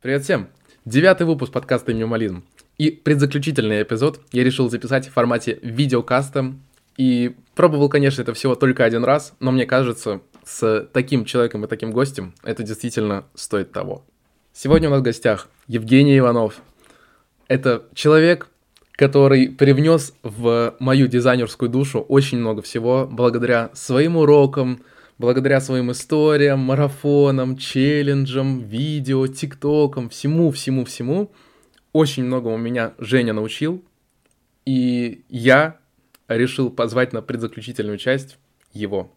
Привет всем! Девятый выпуск подкаста «Минимализм». И предзаключительный эпизод я решил записать в формате видеокаста. И пробовал, конечно, это всего только один раз, но мне кажется, с таким человеком и таким гостем это действительно стоит того. Сегодня у нас в гостях Евгений Иванов. Это человек, который привнес в мою дизайнерскую душу очень много всего благодаря своим урокам, благодаря своим историям, марафонам, челленджам, видео, тиктокам, всему-всему-всему, очень многому меня Женя научил, и я решил позвать на предзаключительную часть его.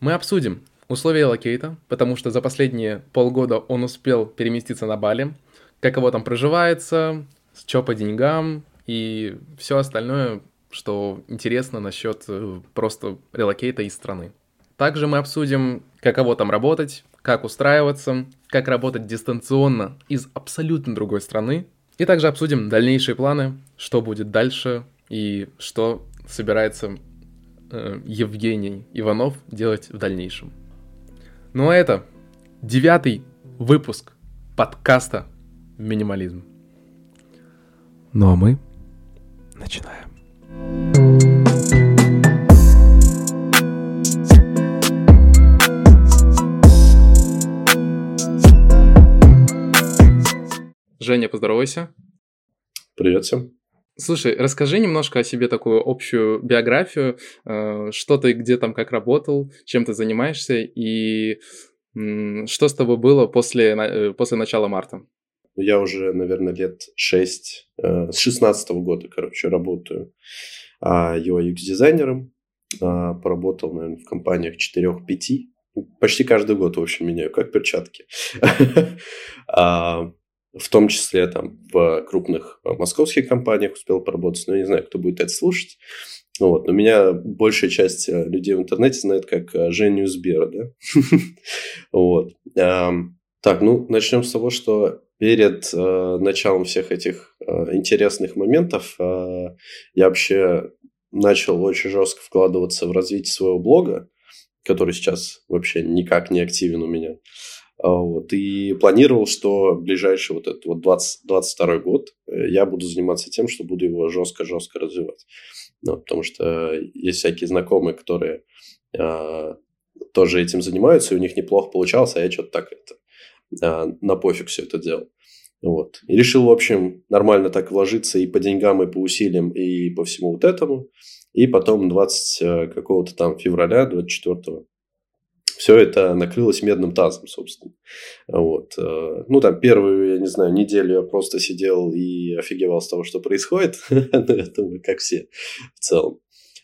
Мы обсудим условия релокейта, потому что за последние полгода он успел переместиться на Бали, как его там проживается, что по деньгам и все остальное, что интересно насчет э, просто релокейта из страны. Также мы обсудим, каково там работать, как устраиваться, как работать дистанционно из абсолютно другой страны. И также обсудим дальнейшие планы, что будет дальше и что собирается э, Евгений Иванов делать в дальнейшем. Ну а это девятый выпуск подкаста «Минимализм». Ну а мы начинаем. Женя, поздоровайся. Привет всем. Слушай, расскажи немножко о себе такую общую биографию, э, что ты где там как работал, чем ты занимаешься и что с тобой было после, э, после начала марта? Я уже, наверное, лет 6, э, с 16 года, короче, работаю UI-UX-дизайнером. А, поработал, наверное, в компаниях 4-5. Почти каждый год, в общем, меняю, как перчатки. В том числе там в крупных э, московских компаниях успел поработать, но я не знаю, кто будет это слушать. Вот. Но меня большая часть э, людей в интернете знает как э, Женю Сбера, да? Вот. Так, ну, начнем с того, что перед началом всех этих интересных моментов я вообще начал очень жестко вкладываться в развитие своего блога, который сейчас вообще никак не активен у меня. А, вот, и планировал, что ближайший вот этот вот 20, 22 год э, я буду заниматься тем, что буду его жестко-жестко развивать. Ну, потому что есть всякие знакомые, которые э, тоже этим занимаются, и у них неплохо получалось, а я что-то так это э, на пофиг все это делал. Вот. И решил, в общем, нормально так вложиться и по деньгам, и по усилиям, и по всему вот этому. И потом 20 э, какого-то там февраля, 24 все это накрылось медным тазом, собственно. Вот. Э, ну, там первую, я не знаю, неделю я просто сидел и офигевал с того, что происходит. Это мы как все в целом.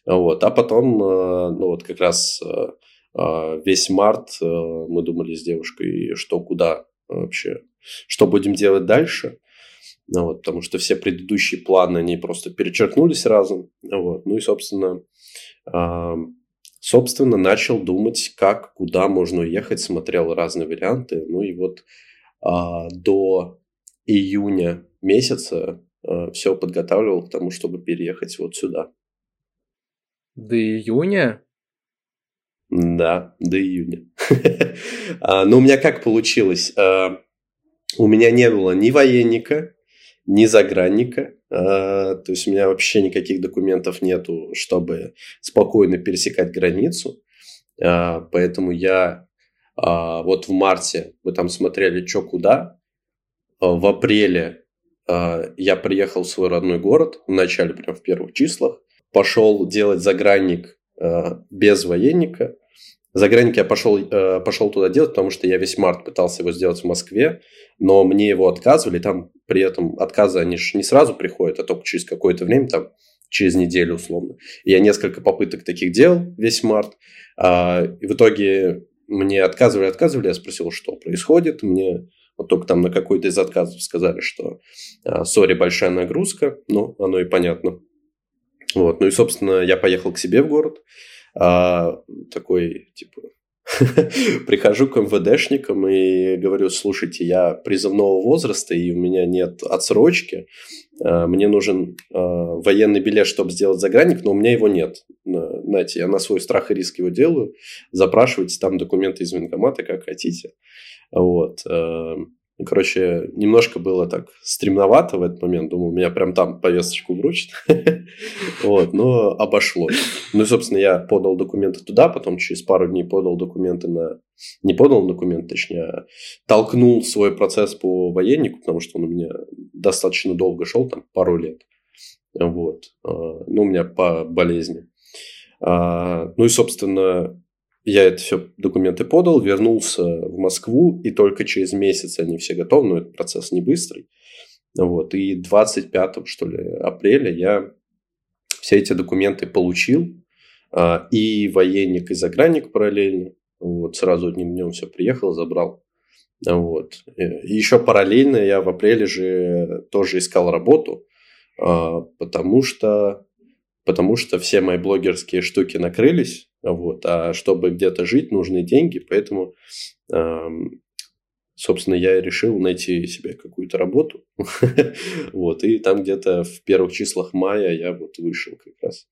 Вот. А потом, э, ну, вот как раз э, весь март мы думали с девушкой, что куда вообще, что будем делать дальше. Ну, вот, потому что все предыдущие планы, они просто перечеркнулись разом. Вот. Ну и, собственно, собственно, начал думать, как, куда можно уехать, смотрел разные варианты. Ну и вот а, до июня месяца а, все подготавливал к тому, чтобы переехать вот сюда. До июня? Да, до июня. А, Но ну, у меня как получилось? А, у меня не было ни военника, ни загранника. А, то есть у меня вообще никаких документов нету, чтобы спокойно пересекать границу. А, поэтому я а, вот в марте мы там смотрели, что куда. В апреле я приехал в свой родной город, в начале, прям в первых числах. Пошел делать загранник без военника. Загранник я пошел, пошел туда делать, потому что я весь март пытался его сделать в Москве, но мне его отказывали. Там при этом отказы, они же не сразу приходят, а только через какое-то время, там, через неделю условно. Я несколько попыток таких делал весь март. А, и в итоге мне отказывали, отказывали. Я спросил, что происходит. Мне вот только там на какой-то из отказов сказали, что а, сори, большая нагрузка. Ну, оно и понятно. Вот. Ну и, собственно, я поехал к себе в город. А, такой, типа, Прихожу к МВДшникам и говорю, слушайте, я призывного возраста, и у меня нет отсрочки. А, мне нужен а, военный билет, чтобы сделать загранник, но у меня его нет. Знаете, я на свой страх и риск его делаю. Запрашивайте там документы из военкомата, как хотите. Вот. Ну, короче, немножко было так стремновато в этот момент. Думал, меня прям там повесточку вручат. вот, но обошлось. Ну, и, собственно, я подал документы туда, потом через пару дней подал документы на... Не подал документы, точнее, а толкнул свой процесс по военнику, потому что он у меня достаточно долго шел, там, пару лет. Вот. А, ну, у меня по болезни. А, ну и, собственно, я это все документы подал, вернулся в Москву, и только через месяц они все готовы, но этот процесс не быстрый. Вот, и 25 что ли, апреля я все эти документы получил, а, и военник, и загранник параллельно. Вот, сразу одним днем все приехал, забрал. Вот. И еще параллельно я в апреле же тоже искал работу, а, потому что, потому что все мои блогерские штуки накрылись, вот. А чтобы где-то жить, нужны деньги, поэтому, собственно, я решил найти себе какую-то работу. вот. И там где-то в первых числах мая я вот вышел как раз.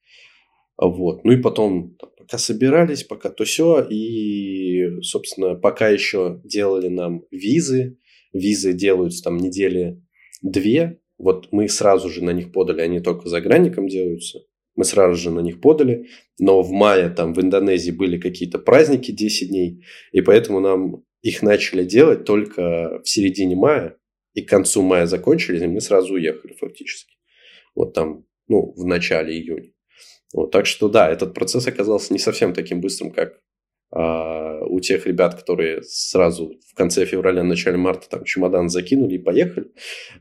Вот. Ну и потом, пока собирались, пока то все, и, собственно, пока еще делали нам визы, визы делаются там недели две, вот мы сразу же на них подали, они только за гранником делаются. Мы сразу же на них подали, но в мае там в Индонезии были какие-то праздники 10 дней, и поэтому нам их начали делать только в середине мая, и к концу мая закончились, и мы сразу уехали фактически. Вот там, ну, в начале июня. Вот, так что да, этот процесс оказался не совсем таким быстрым, как а, у тех ребят, которые сразу в конце февраля, начале марта там чемодан закинули и поехали.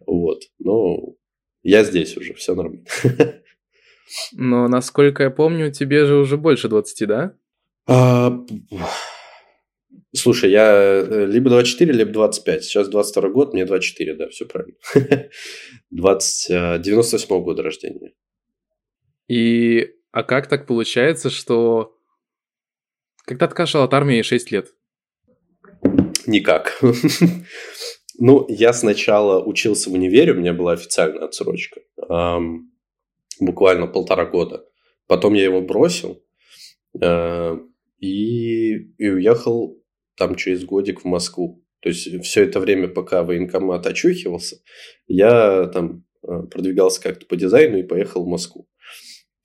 Вот, но я здесь уже, все нормально. Но, насколько я помню, тебе же уже больше 20, да? А, слушай, я э, либо 24, либо 25. Сейчас 22 год, мне 24, да, все правильно. 20, 98 -го года рождения. И, а как так получается, что... Когда ты кашал от армии 6 лет? Никак. ну, я сначала учился в универе, у меня была официальная отсрочка буквально полтора года. Потом я его бросил э, и, и уехал там через годик в Москву. То есть все это время, пока военкомат очухивался, я там э, продвигался как-то по дизайну и поехал в Москву.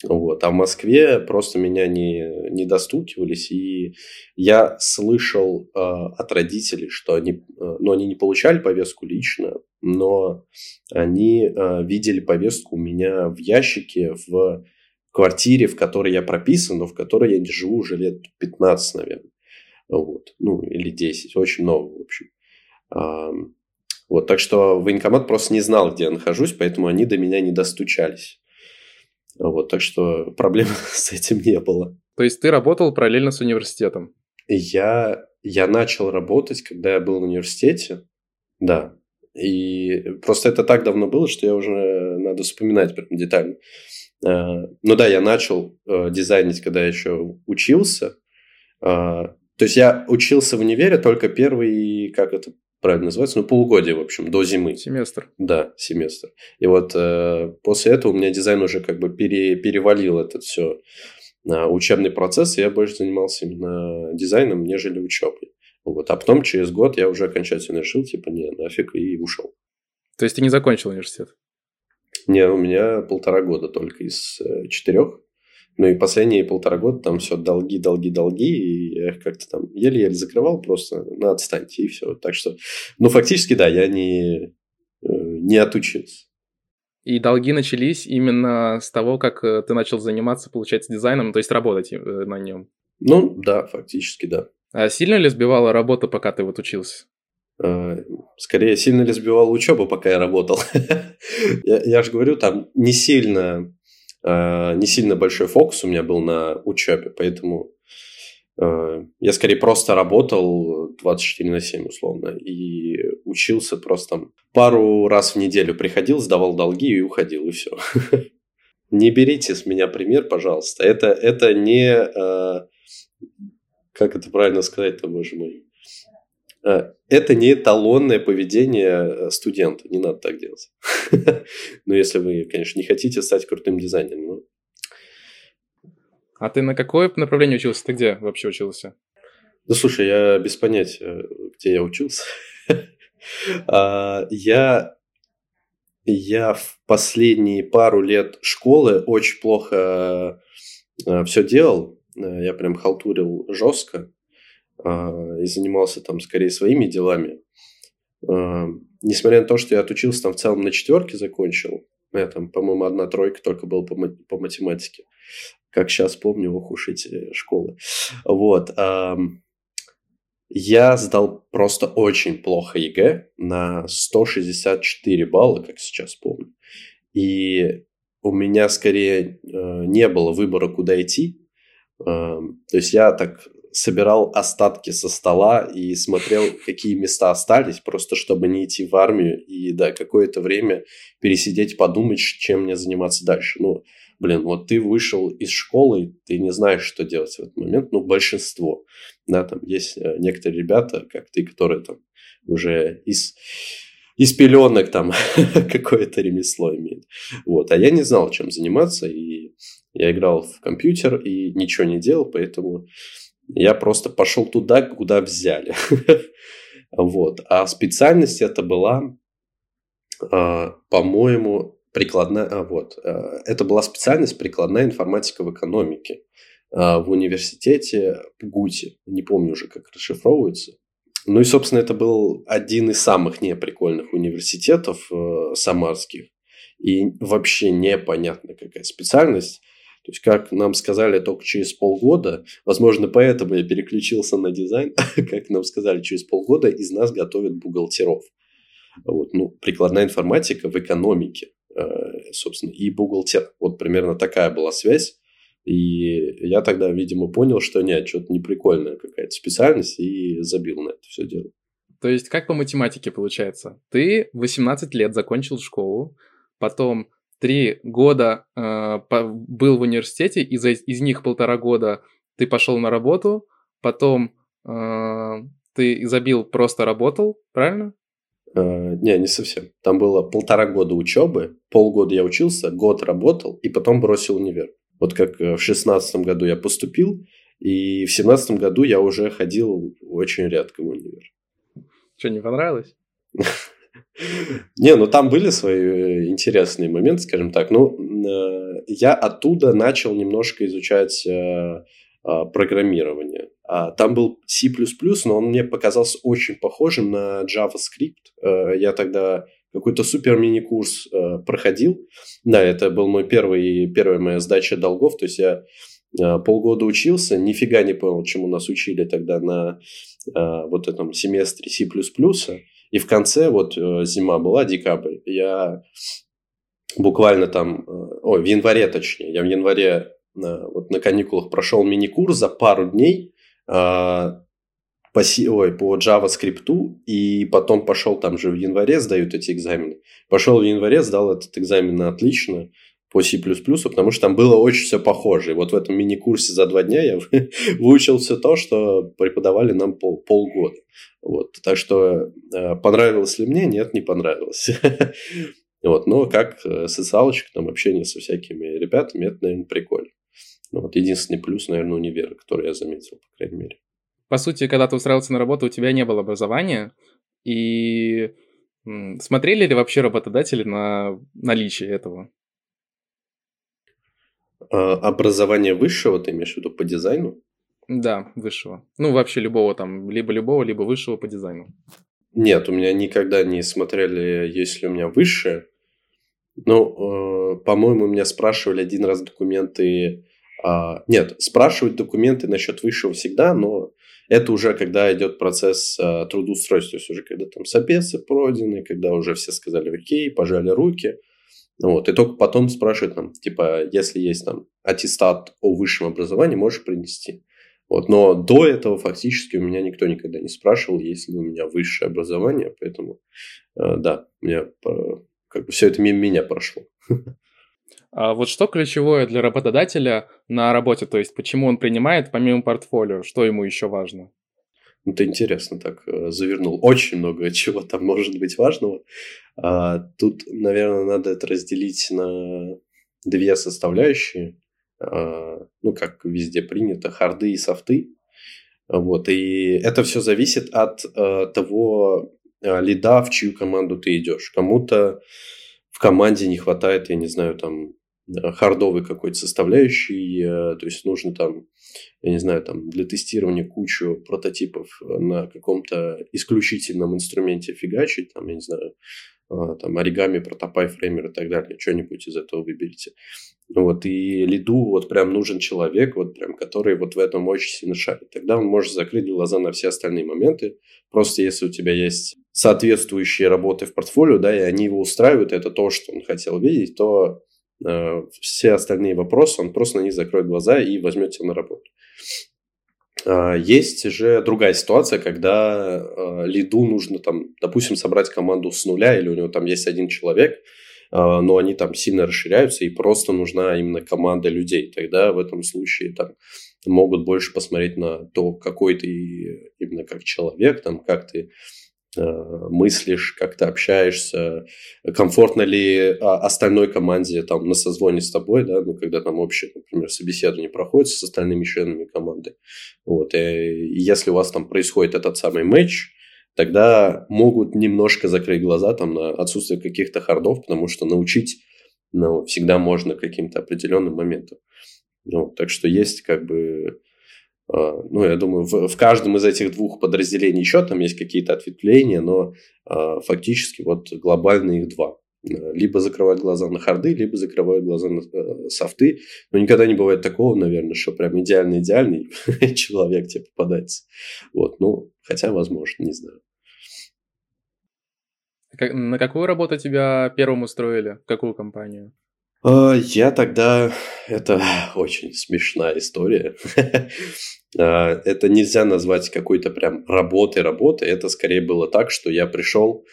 Вот. А в Москве просто меня не, не достукивались, и я слышал э, от родителей, что они, э, ну, они не получали повестку лично, но они э, видели повестку у меня в ящике в квартире, в которой я прописан, но в которой я не живу уже лет 15, наверное. Вот. Ну, или 10. Очень много, в общем. А, вот. Так что военкомат просто не знал, где я нахожусь, поэтому они до меня не достучались. Вот. Так что проблем с этим не было. То есть ты работал параллельно с университетом? Я, я начал работать, когда я был в университете. Да. И просто это так давно было, что я уже надо вспоминать прям детально. А, ну да, я начал э, дизайнить, когда я еще учился. То есть я учился в универе только первый, как это правильно называется, ну полугодие, в общем, до зимы. Семестр. Да, семестр. И вот э, после этого у меня дизайн уже как бы пере, перевалил этот все учебный процесс, и я больше занимался именно дизайном, нежели учебой. Вот. А потом через год я уже окончательно решил, типа, не, нафиг, и ушел. То есть ты не закончил университет? Не, у меня полтора года только из э, четырех. Ну и последние полтора года там все долги, долги, долги, и я их как-то там еле-еле закрывал, просто на отстаньте, и все. Так что, ну, фактически, да, я не, э, не отучился. И долги начались именно с того, как э, ты начал заниматься, получается, дизайном, то есть работать э, на нем. Ну, да, фактически, да. А сильно ли сбивала работа, пока ты вот учился? Скорее, сильно ли сбивала учеба, пока я работал? я, я же говорю, там не сильно, не сильно большой фокус у меня был на учебе, поэтому э, я скорее просто работал 24 на 7 условно и учился просто пару раз в неделю приходил, сдавал долги и уходил, и все. не берите с меня пример, пожалуйста. Это, это не как это правильно сказать-то, боже мой? Э, это не эталонное поведение э, студента, не надо так делать. Но если вы, конечно, не хотите стать крутым дизайнером. Но... А ты на какое направление учился? Ты где вообще учился? Да слушай, я без понятия, где я учился. А, я, я в последние пару лет школы очень плохо все делал. Я прям халтурил жестко и занимался там скорее своими делами. Несмотря на то, что я отучился там в целом на четверке закончил, я там, по-моему, одна тройка только был по, по математике. Как сейчас помню, ох уж эти школы. Вот. Я сдал просто очень плохо ЕГЭ на 164 балла, как сейчас помню. И у меня скорее э, не было выбора, куда идти. То есть я так собирал остатки со стола и смотрел, какие места остались, просто чтобы не идти в армию и, да, какое-то время пересидеть, подумать, чем мне заниматься дальше. Ну, блин, вот ты вышел из школы, ты не знаешь, что делать в этот момент, ну, большинство, да, там есть э, некоторые ребята, как ты, которые там уже из, из пеленок там какое-то ремесло имеют. Вот, а я не знал, чем заниматься, и я играл в компьютер и ничего не делал, поэтому я просто пошел туда, куда взяли. вот. А специальность это была, а, по-моему, прикладная... А, вот. А, это была специальность прикладная информатика в экономике в университете ГУТе. Не помню уже, как расшифровывается. Ну и, собственно, это был один из самых неприкольных университетов э, самарских. И вообще непонятно, какая специальность. То есть, как нам сказали только через полгода, возможно, поэтому я переключился на дизайн, как нам сказали, через полгода из нас готовят бухгалтеров. Вот, ну, прикладная информатика в экономике, э, собственно, и бухгалтер. Вот примерно такая была связь. И я тогда, видимо, понял, что нет, что-то неприкольная какая-то специальность, и забил на это все дело. То есть, как по математике получается? Ты 18 лет закончил школу, потом три года э, по, был в университете, из, из них полтора года ты пошел на работу, потом э, ты забил, просто работал, правильно? Э, не, не совсем. Там было полтора года учебы, полгода я учился, год работал и потом бросил универ. Вот как э, в шестнадцатом году я поступил, и в семнадцатом году я уже ходил очень редко в универ. Что, не понравилось? Не, ну там были свои э, интересные моменты, скажем так. Ну, э, я оттуда начал немножко изучать э, программирование. А, там был C++, но он мне показался очень похожим на JavaScript. Я тогда какой-то супер мини-курс проходил. Да, это был мой первый, первая моя сдача долгов. То есть я полгода учился, нифига не понял, чему нас учили тогда на вот этом семестре C++. И в конце, вот э, зима была, декабрь, я буквально там, э, ой, в январе точнее, я в январе э, вот на каникулах прошел мини-курс за пару дней по, ой, по JavaScript, и потом пошел там же в январе сдают эти экзамены. Пошел в январе, сдал этот экзамен на отлично, по C++, потому что там было очень все похоже. И вот в этом мини-курсе за два дня я выучил все то, что преподавали нам пол, полгода. Вот. Так что понравилось ли мне? Нет, не понравилось. вот. Но как э, социалочка, там общение со всякими ребятами, это, наверное, прикольно. Ну, вот единственный плюс, наверное, универа, который я заметил, по крайней мере. По сути, когда ты устраивался на работу, у тебя не было образования, и смотрели ли вообще работодатели на наличие этого? А, образование высшего, ты имеешь в виду по дизайну? Да, высшего. Ну, вообще любого там, либо любого, либо высшего по дизайну. Нет, у меня никогда не смотрели, есть ли у меня высшее. Ну, э, по-моему, меня спрашивали один раз документы. Э, нет, спрашивают документы насчет высшего всегда, но это уже когда идет процесс э, трудоустройства, то есть уже когда там собесы пройдены, когда уже все сказали окей, пожали руки. Вот, и только потом спрашивают нам, типа, если есть там аттестат о высшем образовании, можешь принести. Вот, но до этого фактически у меня никто никогда не спрашивал, есть ли у меня высшее образование, поэтому э, да, у меня как бы все это мимо меня прошло. А вот что ключевое для работодателя на работе, то есть почему он принимает помимо портфолио, что ему еще важно? Это интересно так э, завернул. Очень много чего там может быть важного. А, тут, наверное, надо это разделить на две составляющие. А, ну, как везде принято, харды и софты. Вот, и это все зависит от э, того, лида, в чью команду ты идешь. Кому-то в команде не хватает, я не знаю, там хардовой какой-то составляющей, то есть нужно там, я не знаю, там для тестирования кучу прототипов на каком-то исключительном инструменте фигачить, там, я не знаю, там, оригами, протопай, фреймер и так далее. Что-нибудь из этого выберите. Вот, и лиду вот прям нужен человек, вот прям, который вот в этом очень сильно шарит. Тогда он может закрыть глаза на все остальные моменты. Просто если у тебя есть соответствующие работы в портфолио, да, и они его устраивают, это то, что он хотел видеть, то э, все остальные вопросы он просто на них закроет глаза и возьмет тебя на работу. А, есть же другая ситуация, когда а, лиду нужно там, допустим, собрать команду с нуля, или у него там есть один человек, а, но они там сильно расширяются, и просто нужна именно команда людей. Тогда в этом случае там могут больше посмотреть на то, какой ты именно как человек, там, как ты мыслишь, как ты общаешься, комфортно ли а, остальной команде там на созвоне с тобой, да, ну, когда там общее, например, собеседование проходит с остальными членами команды. Вот, и если у вас там происходит этот самый матч, тогда могут немножко закрыть глаза там на отсутствие каких-то хардов, потому что научить ну, всегда можно каким-то определенным моментом. Ну, так что есть как бы ну, я думаю, в, в каждом из этих двух подразделений еще там есть какие-то ответвления, но э, фактически вот глобально их два. Либо закрывают глаза на харды, либо закрывают глаза на э, софты. Но никогда не бывает такого, наверное, что прям идеальный-идеальный человек тебе попадается. Вот, ну, хотя, возможно, не знаю. Как, на какую работу тебя первым устроили? В какую компанию? А, я тогда... Это очень смешная история. А, это нельзя назвать какой-то прям работой-работой. Это скорее было так, что я пришел,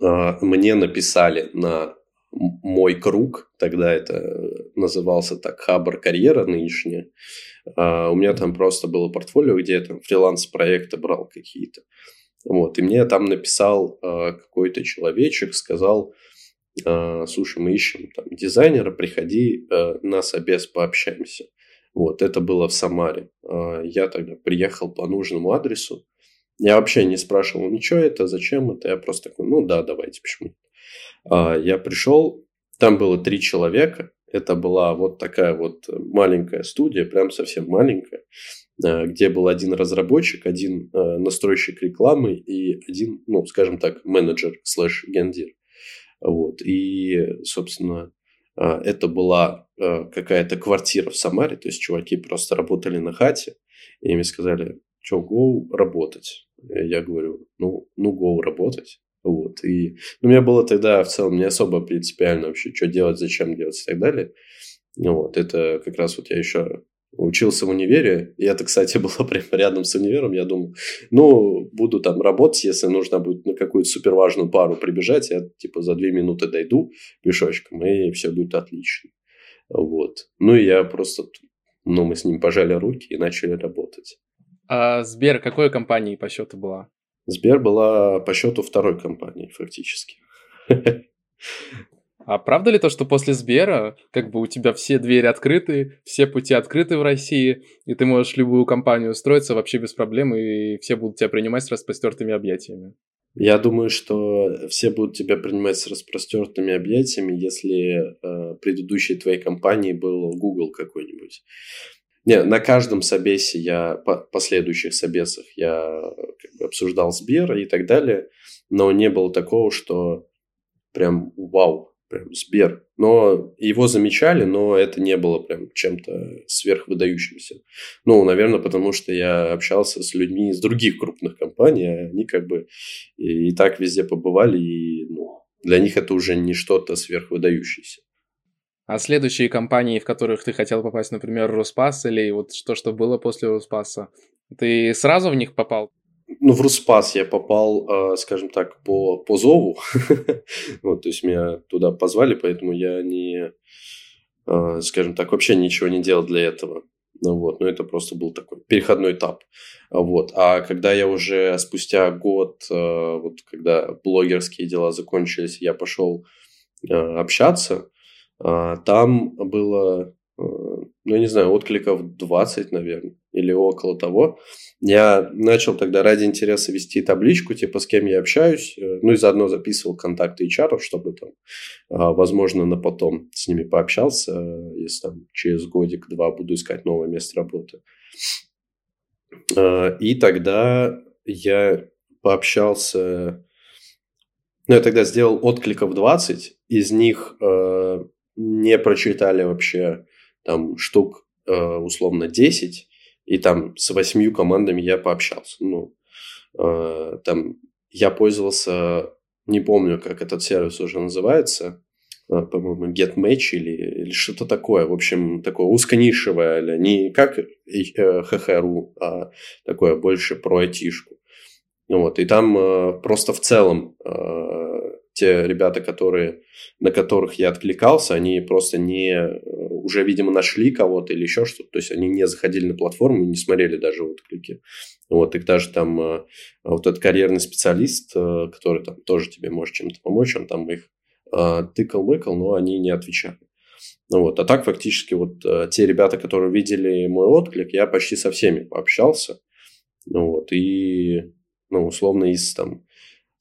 а, мне написали на мой круг, тогда это назывался так Хабр карьера нынешняя. У меня там просто было портфолио, где я там фриланс-проекты брал какие-то. Вот, и мне там написал какой-то человечек, сказал, слушай, мы ищем там дизайнера, приходи э, на собес, пообщаемся. Вот, это было в Самаре. А, я тогда приехал по нужному адресу. Я вообще не спрашивал, ничего это, зачем это. Я просто такой, ну да, давайте, почему. А, я пришел, там было три человека. Это была вот такая вот маленькая студия, прям совсем маленькая, где был один разработчик, один настройщик рекламы и один, ну, скажем так, менеджер слэш гендир. Вот. И, собственно, а, это была а, какая-то квартира в Самаре, то есть чуваки просто работали на хате, и мне сказали, что, гоу работать. Я говорю, ну, ну, гоу работать. Вот. И ну, у меня было тогда в целом не особо принципиально вообще, что делать, зачем делать и так далее. Вот. Это как раз вот я еще учился в универе, и это, кстати, было прямо рядом с универом, я думал, ну, буду там работать, если нужно будет на какую-то суперважную пару прибежать, я типа за две минуты дойду пешочком, и все будет отлично. Вот. Ну, и я просто, ну, мы с ним пожали руки и начали работать. А Сбер какой компании по счету была? Сбер была по счету второй компании, фактически. А правда ли то, что после Сбера, как бы у тебя все двери открыты, все пути открыты в России, и ты можешь любую компанию устроиться вообще без проблем, и все будут тебя принимать с распростертыми объятиями? Я думаю, что все будут тебя принимать с распростертыми объятиями, если э, предыдущей твоей компанией был Google какой-нибудь. Не, на каждом собесе я, по последующих собесах я как бы обсуждал Сбер и так далее, но не было такого, что прям вау, прям Сбер. Но его замечали, но это не было прям чем-то сверхвыдающимся. Ну, наверное, потому что я общался с людьми из других крупных компаний, а они как бы и, и так везде побывали, и ну, для них это уже не что-то сверхвыдающееся. А следующие компании, в которых ты хотел попасть, например, Роспас или вот то, что было после Роспаса, ты сразу в них попал? Ну, в Руспас я попал, э, скажем так, по, по зову. вот, то есть меня туда позвали, поэтому я не, э, скажем так, вообще ничего не делал для этого. Ну, вот, но это просто был такой переходной этап. Вот. А когда я уже спустя год, э, вот когда блогерские дела закончились, я пошел общаться, там было ну, не знаю, откликов 20, наверное, или около того. Я начал тогда ради интереса вести табличку, типа, с кем я общаюсь, э, ну, и заодно записывал контакты HR, чтобы там, а, возможно, на потом с ними пообщался, если там через годик-два буду искать новое место работы. И тогда я пообщался, ну, я тогда сделал откликов 20, из них э, не прочитали вообще там штук э, условно 10, и там с восьмью командами я пообщался. Ну, э, там я пользовался, не помню, как этот сервис уже называется, э, по-моему, GetMatch или, или что-то такое. В общем, такое узконишевое, не как ХХРУ, а такое больше про айтишку. Вот, и там э, просто в целом те ребята, которые, на которых я откликался, они просто не уже, видимо, нашли кого-то или еще что-то. То есть они не заходили на платформу и не смотрели даже отклики. Вот, и даже там э, вот этот карьерный специалист, э, который там тоже тебе может чем-то помочь, он там их э, тыкал-мыкал, но они не отвечали. Вот. А так фактически вот те ребята, которые видели мой отклик, я почти со всеми пообщался. Вот. И, ну, условно, из там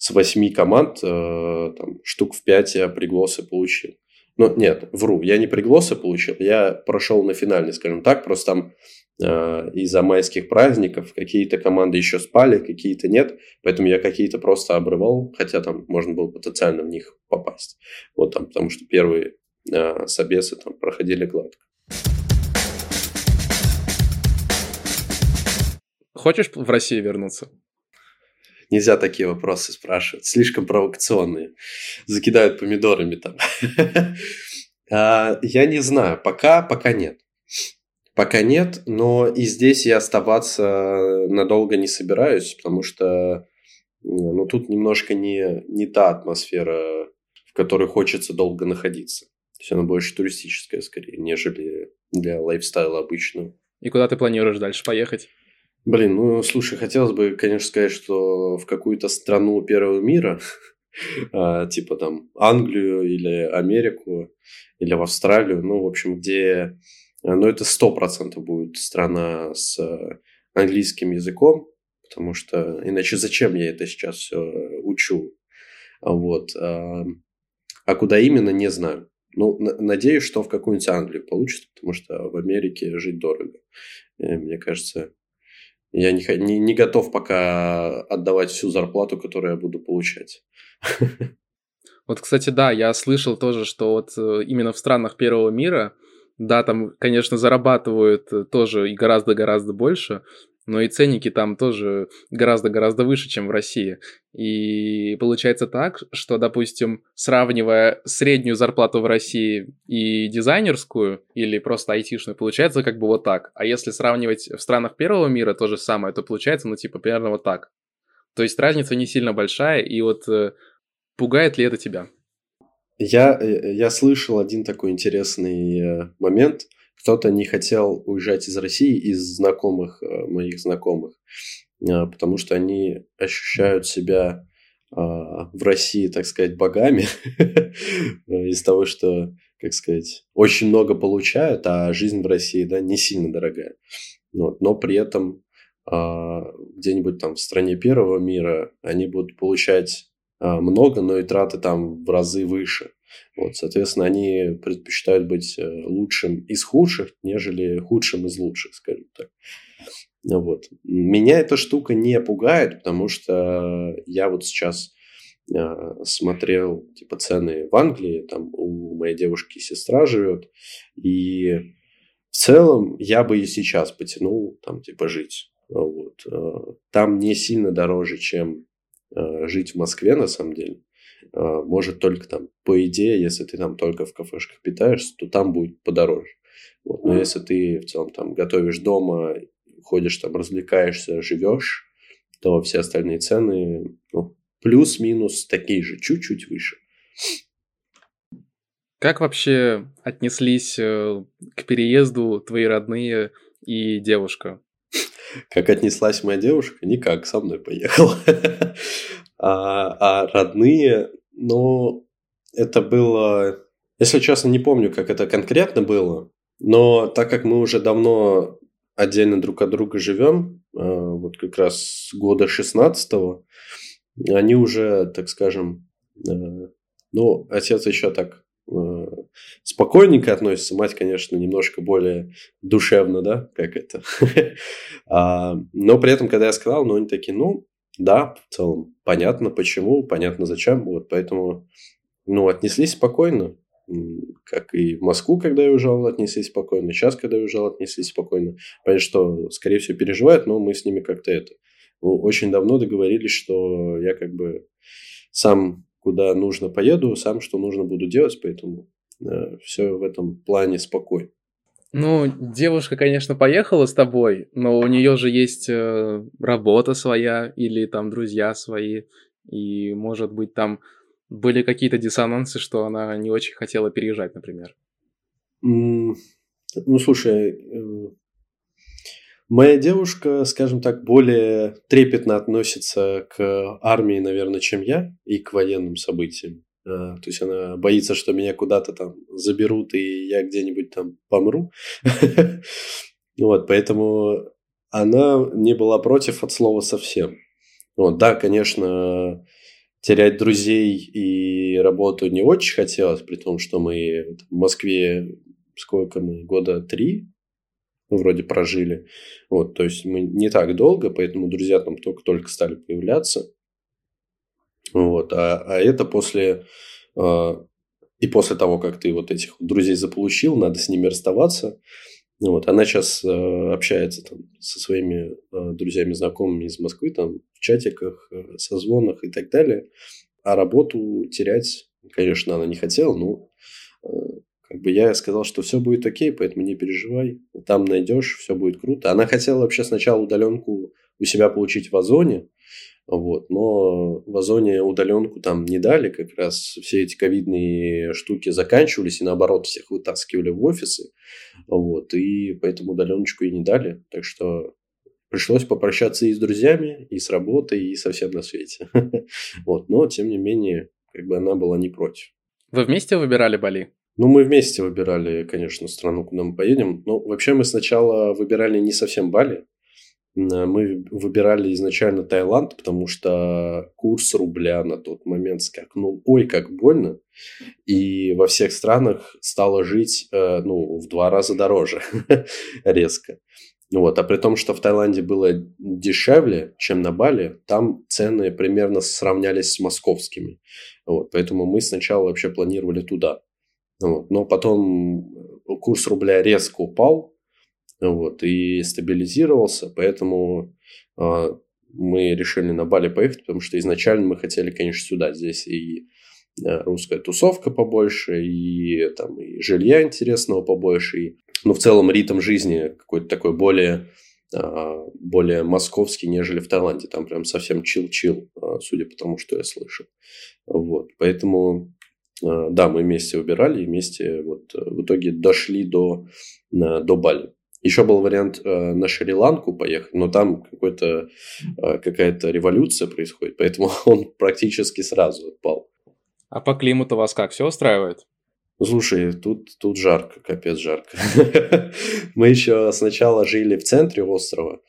с восьми команд там, штук в пять я пригласы получил. Ну, нет, вру, я не приглосы получил, я прошел на финальный, скажем так, просто там э, из-за майских праздников какие-то команды еще спали, какие-то нет, поэтому я какие-то просто обрывал, хотя там можно было потенциально в них попасть. Вот там, потому что первые э, собесы там проходили гладко. Хочешь в Россию вернуться? Нельзя такие вопросы спрашивать. Слишком провокационные. Закидают помидорами там. А, я не знаю. Пока, пока нет. Пока нет, но и здесь я оставаться надолго не собираюсь, потому что ну, тут немножко не, не та атмосфера, в которой хочется долго находиться. То есть она больше туристическая скорее, нежели для лайфстайла обычного. И куда ты планируешь дальше поехать? Блин, ну, слушай, хотелось бы, конечно, сказать, что в какую-то страну первого мира, а, типа там Англию или Америку, или в Австралию, ну, в общем, где, ну, это сто процентов будет страна с английским языком, потому что иначе зачем я это сейчас все учу, вот, а, а куда именно, не знаю. Ну, надеюсь, что в какую-нибудь Англию получится, потому что в Америке жить дорого. И, мне кажется, я не, не, не готов пока отдавать всю зарплату, которую я буду получать. Вот, кстати, да, я слышал тоже, что вот э, именно в странах первого мира, да, там, конечно, зарабатывают э, тоже и гораздо-гораздо больше, но и ценники там тоже гораздо-гораздо выше, чем в России. И получается так, что, допустим, сравнивая среднюю зарплату в России и дизайнерскую, или просто айтишную, получается как бы вот так. А если сравнивать в странах первого мира то же самое, то получается, ну, типа, примерно вот так. То есть разница не сильно большая, и вот э, пугает ли это тебя? Я, я слышал один такой интересный э, момент – кто-то не хотел уезжать из России из знакомых, э, моих знакомых, э, потому что они ощущают себя а, в России, так сказать, богами из того, что, как сказать, очень много получают, а жизнь в России, да, не сильно дорогая. Вот. Но при этом где-нибудь там в стране первого мира они будут получать много, но и траты там в разы выше. Вот, соответственно, они предпочитают быть э, лучшим из худших, нежели худшим из лучших, скажем так. Вот. Меня эта штука не пугает, потому что я вот сейчас э, смотрел типа цены в Англии, там у моей девушки сестра живет, и в целом я бы и сейчас потянул там типа жить. Вот. Э, там не сильно дороже, чем жить в Москве на самом деле. А, может только там, по идее, если ты там только в кафешках питаешься, то там будет подороже. Вот. Но если ты в целом там готовишь дома, ходишь там, развлекаешься, живешь, то все остальные цены ну, плюс-минус такие же, чуть-чуть выше. Как вообще отнеслись э, к переезду твои родные и девушка? Как отнеслась моя девушка? Никак, со мной поехала. А, а родные, ну, это было... Если честно, не помню, как это конкретно было. Но так как мы уже давно отдельно друг от друга живем, э, вот как раз года 16-го, они уже, так скажем, э, ну, отец еще так э, спокойненько относится, мать, конечно, немножко более душевно, да, как это. А, но при этом, когда я сказал, ну, они такие, ну, да, в целом, понятно почему, понятно зачем, вот, поэтому, ну, отнеслись спокойно, как и в Москву, когда я уезжал, отнеслись спокойно, сейчас, когда я уезжал, отнеслись спокойно. Понятно, что, скорее всего, переживают, но мы с ними как-то это... Очень давно договорились, что я как бы сам куда нужно поеду, сам что нужно буду делать, поэтому э, все в этом плане спокойно. Ну, девушка, конечно, поехала с тобой, но у нее же есть э, работа своя или там друзья свои, и, может быть, там были какие-то диссонансы, что она не очень хотела переезжать, например? Ну, слушай, э, моя девушка, скажем так, более трепетно относится к армии, наверное, чем я, и к военным событиям. Э, то есть она боится, что меня куда-то там заберут, и я где-нибудь там помру. Вот, поэтому она не была против от слова совсем. Вот, да, конечно, терять друзей и работу не очень хотелось, при том, что мы в Москве сколько мы, года три вроде прожили. Вот, то есть мы не так долго, поэтому друзья там только-только стали появляться. Вот, а, а это после... Э, и после того, как ты вот этих друзей заполучил, надо с ними расставаться. Вот, она сейчас э, общается там со своими э, друзьями, знакомыми из Москвы, там в чатиках, э, созвонах и так далее. А работу терять, конечно, она не хотела, но э, как бы я сказал, что все будет окей, поэтому не переживай, там найдешь, все будет круто. Она хотела вообще сначала удаленку у себя получить в Озоне, вот. Но в Озоне удаленку там не дали, как раз все эти ковидные штуки заканчивались, и наоборот всех вытаскивали в офисы. Вот. И поэтому удаленочку и не дали. Так что пришлось попрощаться и с друзьями, и с работой, и со всем на свете. Вот. Но, тем не менее, как бы она была не против. Вы вместе выбирали Бали? Ну, мы вместе выбирали, конечно, страну, куда мы поедем. Но вообще мы сначала выбирали не совсем Бали, мы выбирали изначально Таиланд, потому что курс рубля на тот момент скакнул, ой, как больно, и во всех странах стало жить, э, ну, в два раза дороже резко. Вот. А при том, что в Таиланде было дешевле, чем на Бали, там цены примерно сравнялись с московскими. Вот. Поэтому мы сначала вообще планировали туда. Вот. Но потом курс рубля резко упал, вот, и стабилизировался, поэтому э, мы решили на Бали поехать, потому что изначально мы хотели, конечно, сюда, здесь и э, русская тусовка побольше, и там и жилья интересного побольше, и, ну, в целом ритм жизни какой-то такой более а, более московский, нежели в Таиланде. Там прям совсем чил-чил, судя по тому, что я слышал. Вот. Поэтому, да, мы вместе выбирали вместе вот в итоге дошли до, до Бали. Еще был вариант э, на Шри-Ланку поехать, но там какой-то, э, какая-то революция происходит, поэтому он практически сразу отпал. А по климату вас как, все устраивает? Слушай, тут, тут жарко, капец жарко. Мы еще сначала жили в центре острова,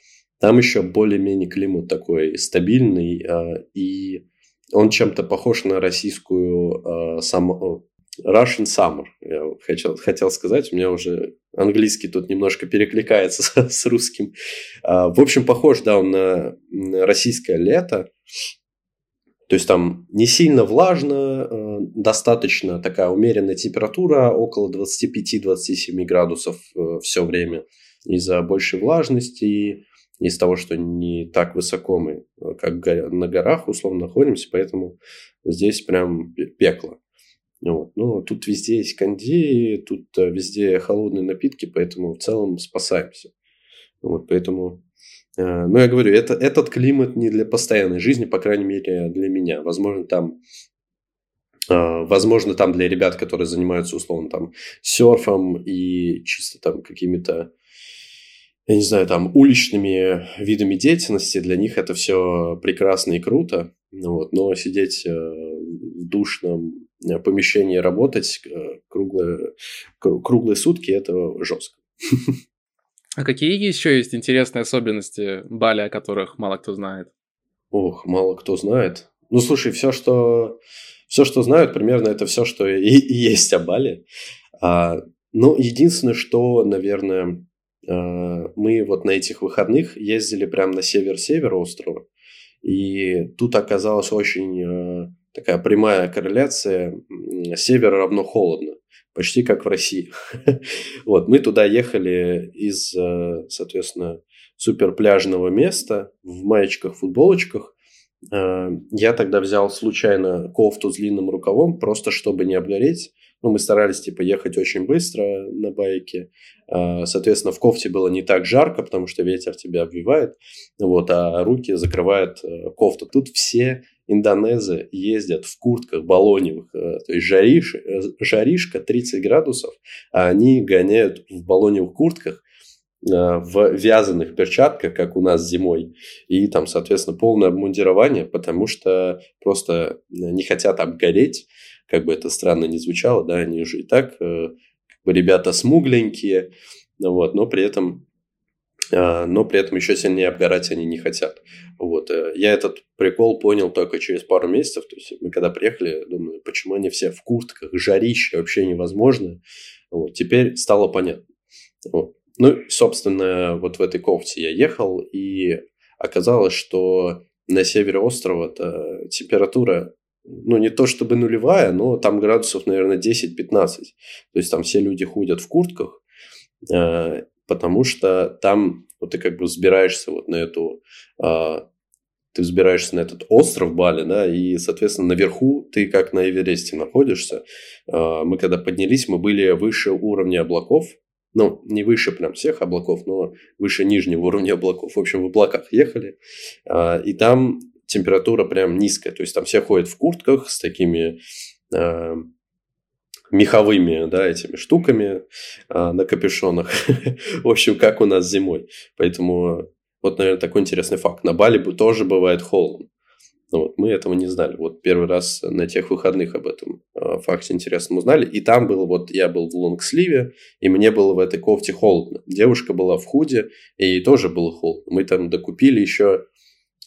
там еще более-менее климат такой стабильный, э, и он чем-то похож на российскую э, сам, Russian Summer, я хотел, хотел сказать. У меня уже английский тут немножко перекликается с, с русским. А, в общем, похож, да, он на, на российское лето. То есть там не сильно влажно, э, достаточно такая умеренная температура, около 25-27 градусов э, все время из-за большей влажности и из того, что не так высоко мы, э, как на горах условно находимся, поэтому здесь прям пекло. Вот. Ну, тут везде есть кондеи, тут э, везде холодные напитки, поэтому в целом спасаемся. Вот, поэтому, э, ну, я говорю, это, этот климат не для постоянной жизни, по крайней мере, для меня. Возможно, там э, Возможно, там для ребят, которые занимаются условно там серфом и чисто там какими-то, я не знаю, там уличными видами деятельности, для них это все прекрасно и круто. Вот. Но сидеть в душном помещении работать э, круглые, круглые сутки, это жестко. А какие еще есть интересные особенности Бали, о которых мало кто знает? Ох, мало кто знает. Ну, слушай, все, что, все, что знают, примерно это все, что и, и есть о Бали. А, ну, единственное, что, наверное, а, мы вот на этих выходных ездили прямо на север-север острова. И тут оказалась очень такая прямая корреляция. Север равно холодно почти как в России. вот, мы туда ехали из, э, соответственно, супер пляжного места в маечках, футболочках. Э, я тогда взял случайно кофту с длинным рукавом, просто чтобы не обгореть. Ну, мы старались, типа, ехать очень быстро на байке. Э, соответственно, в кофте было не так жарко, потому что ветер тебя обвивает, вот, а руки закрывает кофта. Тут все индонезы ездят в куртках баллоневых, э, то есть жариш, э, жаришка 30 градусов, а они гоняют в баллоневых куртках, э, в вязаных перчатках, как у нас зимой, и там, соответственно, полное обмундирование, потому что просто не хотят обгореть, как бы это странно не звучало, да, они уже и так как бы ребята смугленькие, вот, но при этом но при этом еще сильнее обгорать они не хотят. Вот. Э, я этот прикол понял только через пару месяцев. То есть мы когда приехали, думаю, почему они все в куртках, жарище вообще невозможно. Вот. Теперь стало понятно. Вот. Ну, собственно, вот в этой кофте я ехал, и оказалось, что на севере острова температура ну, не то чтобы нулевая, но там градусов, наверное, 10-15. То есть там все люди ходят в куртках, э, потому что там вот ты как бы взбираешься вот на эту а, ты взбираешься на этот остров Бали, да, и, соответственно, наверху ты как на Эвересте находишься. А, мы когда поднялись, мы были выше уровня облаков, ну, не выше прям всех облаков, но выше нижнего уровня облаков. В общем, в облаках ехали, а, и там температура прям низкая, то есть там все ходят в куртках с такими а, меховыми, да, этими штуками а, на капюшонах. в общем, как у нас зимой. Поэтому вот, наверное, такой интересный факт. На Бали тоже бывает холодно. Ну, вот, мы этого не знали. Вот первый раз на тех выходных об этом э, факте интересном узнали. И там было, вот я был в лонгсливе, и мне было в этой кофте холодно. Девушка была в худе, и ей тоже было холодно. Мы там докупили еще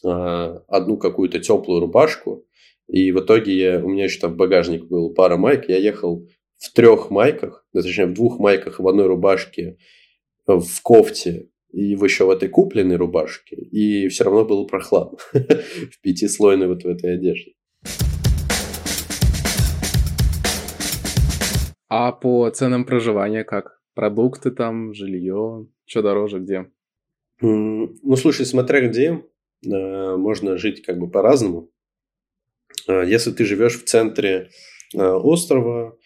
э, одну какую-то теплую рубашку. И в итоге я, у меня еще там в багажнике был пара майк. Я ехал в трех майках, точнее в двух майках, в одной рубашке, в кофте и еще в этой купленной рубашке, и все равно было прохладно в пятислойной вот в этой одежде. А по ценам проживания как? Продукты там, жилье, что дороже, где? Ну, слушай, смотря где, э, можно жить как бы по-разному. Э, если ты живешь в центре э, острова,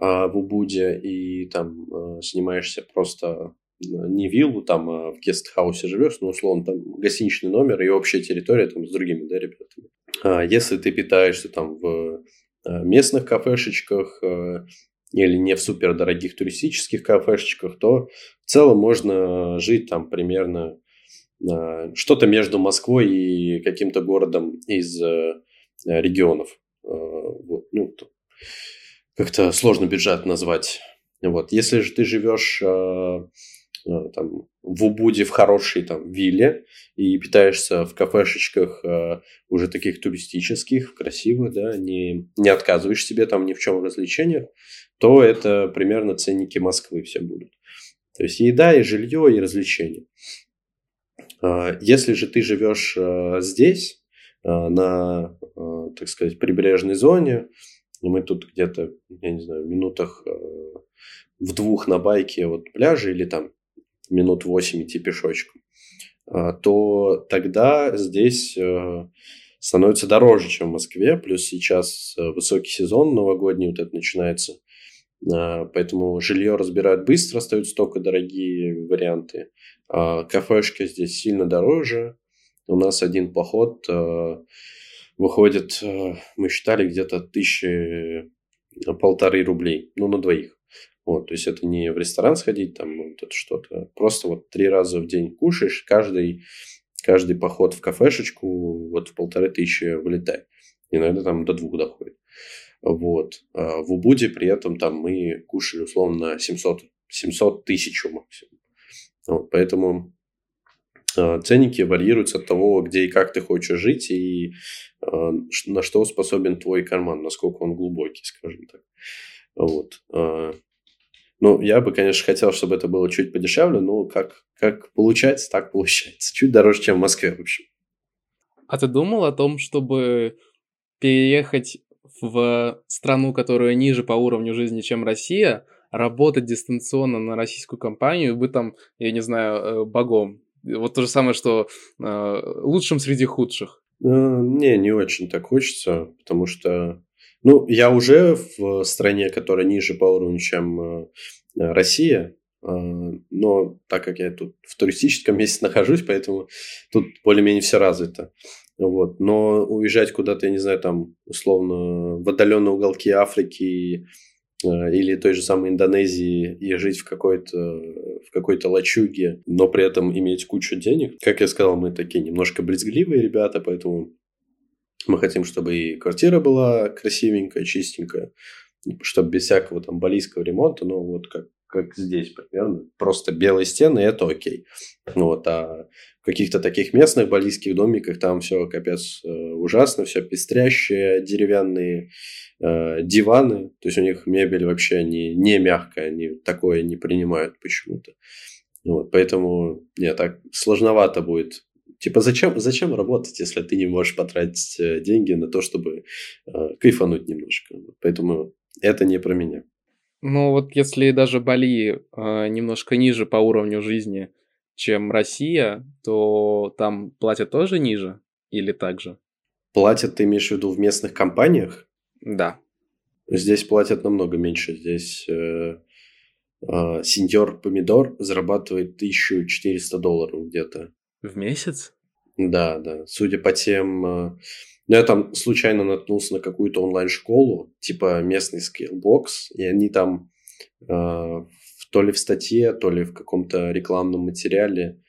в Убуде и там а, снимаешься просто а, не виллу, там а в гестхаусе живешь, но условно там гостиничный номер и общая территория там с другими да, ребятами. А если ты питаешься там в местных кафешечках или не в супер дорогих туристических кафешечках, то в целом можно жить там примерно что-то между Москвой и каким-то городом из регионов. Вот, ну, как-то сложно бюджет назвать. Вот. Если же ты живешь э, э, там, в Убуде в хорошей там, вилле и питаешься в кафешечках э, уже таких туристических, красивых, да, не, не отказываешь себе там ни в чем в развлечениях, то это примерно ценники Москвы все будут. То есть еда и жилье и развлечения. Э, если же ты живешь э, здесь, э, на, э, так сказать, прибрежной зоне, и мы тут где-то, я не знаю, в минутах э, в двух на байке от пляжа или там минут восемь идти пешочком, э, то тогда здесь э, становится дороже, чем в Москве. Плюс сейчас э, высокий сезон новогодний вот это начинается. Э, поэтому жилье разбирают быстро, остаются только дорогие варианты. Э, кафешки здесь сильно дороже. У нас один поход... Выходит, э, мы считали, где-то тысячи э, полторы рублей, ну, на двоих. Вот, то есть это не в ресторан сходить, там вот это что-то. Просто вот три раза в день кушаешь, каждый, каждый поход в кафешечку вот в полторы тысячи вылетает. Иногда там до двух доходит. Вот. А в Убуде при этом там мы кушали условно 700, 700 тысяч максимум. Вот. Поэтому а, ценники варьируются от того, где и как ты хочешь жить, и а, на что способен твой карман, насколько он глубокий, скажем так. Вот. А, ну, я бы, конечно, хотел, чтобы это было чуть подешевле, но как, как получается, так получается. Чуть дороже, чем в Москве, в общем. А ты думал о том, чтобы переехать в страну, которая ниже по уровню жизни, чем Россия, работать дистанционно на российскую компанию, быть там, я не знаю, э, богом? Вот то же самое, что э, лучшим среди худших. Э, не, не очень так хочется, потому что, ну, я уже в стране, которая ниже по уровню, чем э, Россия, э, но так как я тут в туристическом месте нахожусь, поэтому тут более-менее все развито. Вот. Но уезжать куда-то, я не знаю, там, условно, в отдаленные уголки Африки или той же самой Индонезии и жить в какой-то в какой-то лачуге, но при этом иметь кучу денег. Как я сказал, мы такие немножко брезгливые ребята, поэтому мы хотим, чтобы и квартира была красивенькая, чистенькая, чтобы без всякого там балийского ремонта, но вот как как здесь примерно. Просто белые стены, это окей. Вот, а в каких-то таких местных балийских домиках там все капец э, ужасно, все пестрящее, деревянные э, диваны. То есть у них мебель вообще не, не мягкая, они такое не принимают почему-то. Вот, поэтому, нет, так сложновато будет Типа, зачем, зачем работать, если ты не можешь потратить э, деньги на то, чтобы э, кайфануть немножко? Поэтому это не про меня. Ну вот если даже Бали э, немножко ниже по уровню жизни, чем Россия, то там платят тоже ниже или так же? Платят, ты имеешь в виду в местных компаниях? Да. Здесь платят намного меньше. Здесь э, э, сеньор помидор зарабатывает 1400 долларов где-то. В месяц? Да, да. Судя по тем... Э, ну, я там случайно наткнулся на какую-то онлайн-школу, типа местный Skillbox, и они там э, то ли в статье, то ли в каком-то рекламном материале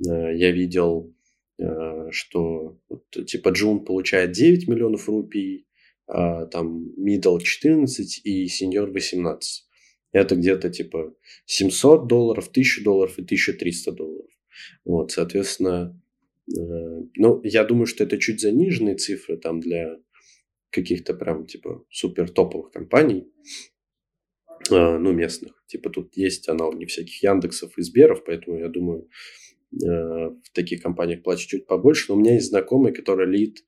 э, я видел, э, что вот, типа Джун получает 9 миллионов рупий, а там middle 14 и сеньор 18. Это где-то типа 700 долларов, 1000 долларов и 1300 долларов. Вот, соответственно, ну, я думаю, что это чуть заниженные цифры там для каких-то прям типа супер топовых компаний, э, ну, местных. Типа тут есть аналоги всяких Яндексов и Сберов, поэтому я думаю, э, в таких компаниях платят чуть побольше. Но у меня есть знакомый, который лид,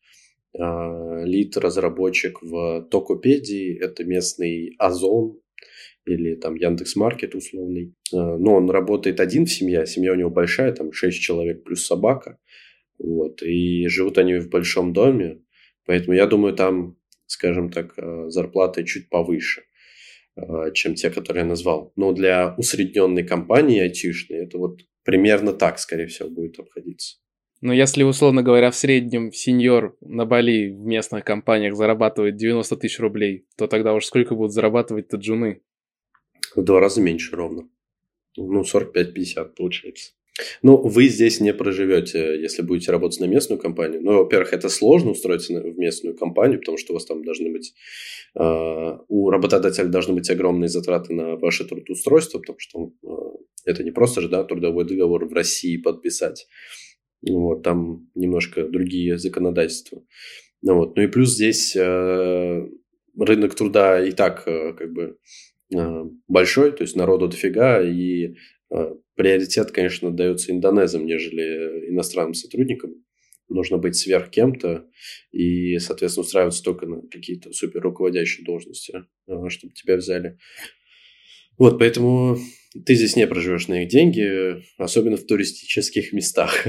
лид разработчик в Токопедии, это местный Озон, или там Яндекс Маркет условный. Но он работает один в семье, а семья у него большая, там 6 человек плюс собака. Вот. И живут они в большом доме, поэтому я думаю, там, скажем так, э, зарплаты чуть повыше, э, чем те, которые я назвал. Но для усредненной компании айтишной это вот примерно так, скорее всего, будет обходиться. Но если, условно говоря, в среднем сеньор на Бали в местных компаниях зарабатывает 90 тысяч рублей, то тогда уж сколько будут зарабатывать-то джуны? В два раза меньше ровно. Ну, 45-50 получается. Ну, вы здесь не проживете, если будете работать на местную компанию. Ну, во-первых, это сложно устроиться в местную компанию, потому что у вас там должны быть... Э, у работодателя должны быть огромные затраты на ваше трудоустройство, потому что э, это не просто же, да, трудовой договор в России подписать. Вот, там немножко другие законодательства. Ну, вот. ну и плюс здесь э, рынок труда и так э, как бы большой, то есть народу дофига, и приоритет, конечно, дается индонезам, нежели иностранным сотрудникам. Нужно быть сверх кем-то и, соответственно, устраиваться только на какие-то супер руководящие должности, а, чтобы тебя взяли. Вот, поэтому ты здесь не проживешь на их деньги, особенно в туристических местах.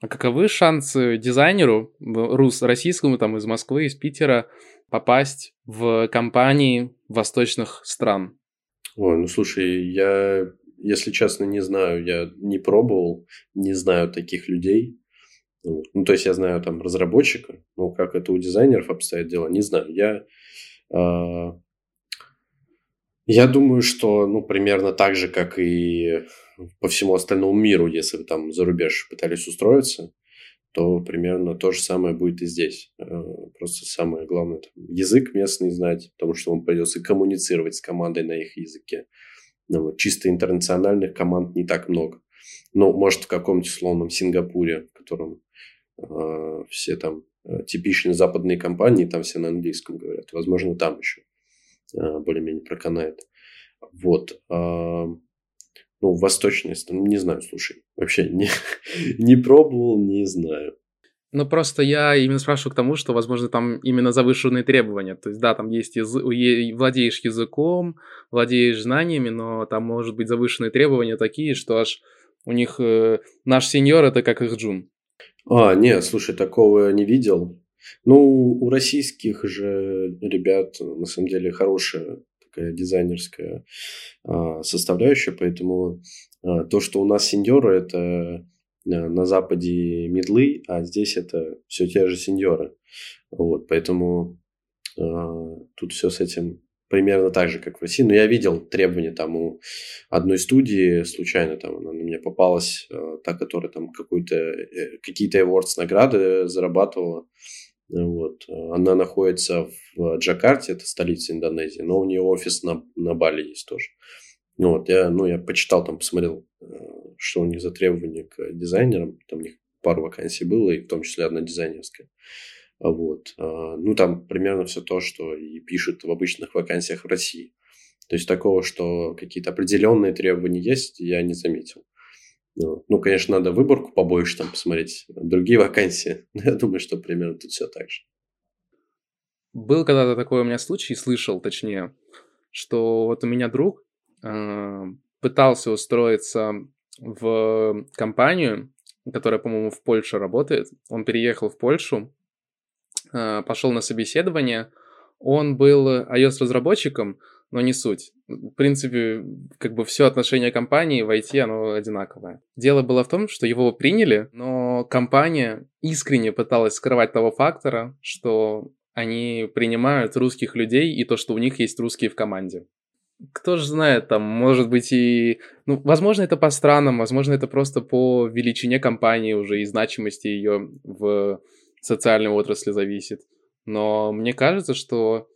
А каковы шансы дизайнеру, рус, российскому, там, из Москвы, из Питера, попасть в компании восточных стран? Ой, ну слушай, я если честно, не знаю. Я не пробовал, не знаю таких людей. Ну, то есть я знаю там разработчика, но как это у дизайнеров обстоит дело, не знаю. Я, э, я думаю, что ну, примерно так же, как и по всему остальному миру, если вы там за рубеж пытались устроиться, то примерно то же самое будет и здесь. Э, просто самое главное там, язык местный знать, потому что вам придется коммуницировать с командой на их языке. Ну, вот, чисто интернациональных команд не так много. Ну, может, в каком-нибудь условном Сингапуре, в котором э, все там э, типичные западные компании, там все на английском говорят. Возможно, там еще э, более-менее проканает. Вот. Э, ну, восточные страны, не знаю, слушай, вообще не, не пробовал, не знаю. Ну, просто я именно спрашиваю к тому, что, возможно, там именно завышенные требования. То есть, да, там есть язык, владеешь языком, владеешь знаниями, но там может быть завышенные требования такие, что аж у них э, наш сеньор это как их джун. А, нет, слушай, такого не видел. Ну, у российских же ребят, на самом деле, хорошая такая дизайнерская а, составляющая, поэтому а, то, что у нас сеньоры, это на Западе медлы, а здесь это все те же сеньоры. Вот, поэтому тут все с этим примерно так же, как в России. Но я видел требования там у одной студии, случайно там она на меня попалась, та, которая там какую-то, э, какие-то awards награды зарабатывала. Вот. Она находится в Джакарте, это столица Индонезии, но у нее офис на, на Бали есть тоже. Вот, я, ну, я почитал, там, посмотрел, э, что у них за требования к дизайнерам. Там у них пару вакансий было, и в том числе одна дизайнерская. Вот. А, ну, там примерно все то, что и пишут в обычных вакансиях в России. То есть такого, что какие-то определенные требования есть, я не заметил. Ну, ну, конечно, надо выборку побольше там посмотреть, другие вакансии. Я думаю, что примерно тут все так же. Был когда-то такой у меня случай, слышал точнее, что вот у меня друг э, пытался устроиться в компанию, которая, по-моему, в Польше работает. Он переехал в Польшу, э, пошел на собеседование. Он был iOS-разработчиком, но не суть. В принципе, как бы все отношение компании в IT, оно одинаковое. Дело было в том, что его приняли, но компания искренне пыталась скрывать того фактора, что они принимают русских людей и то, что у них есть русские в команде. Кто же знает, там, может быть, и... Ну, возможно, это по странам, возможно, это просто по величине компании уже и значимости ее в социальной отрасли зависит. Но мне кажется, что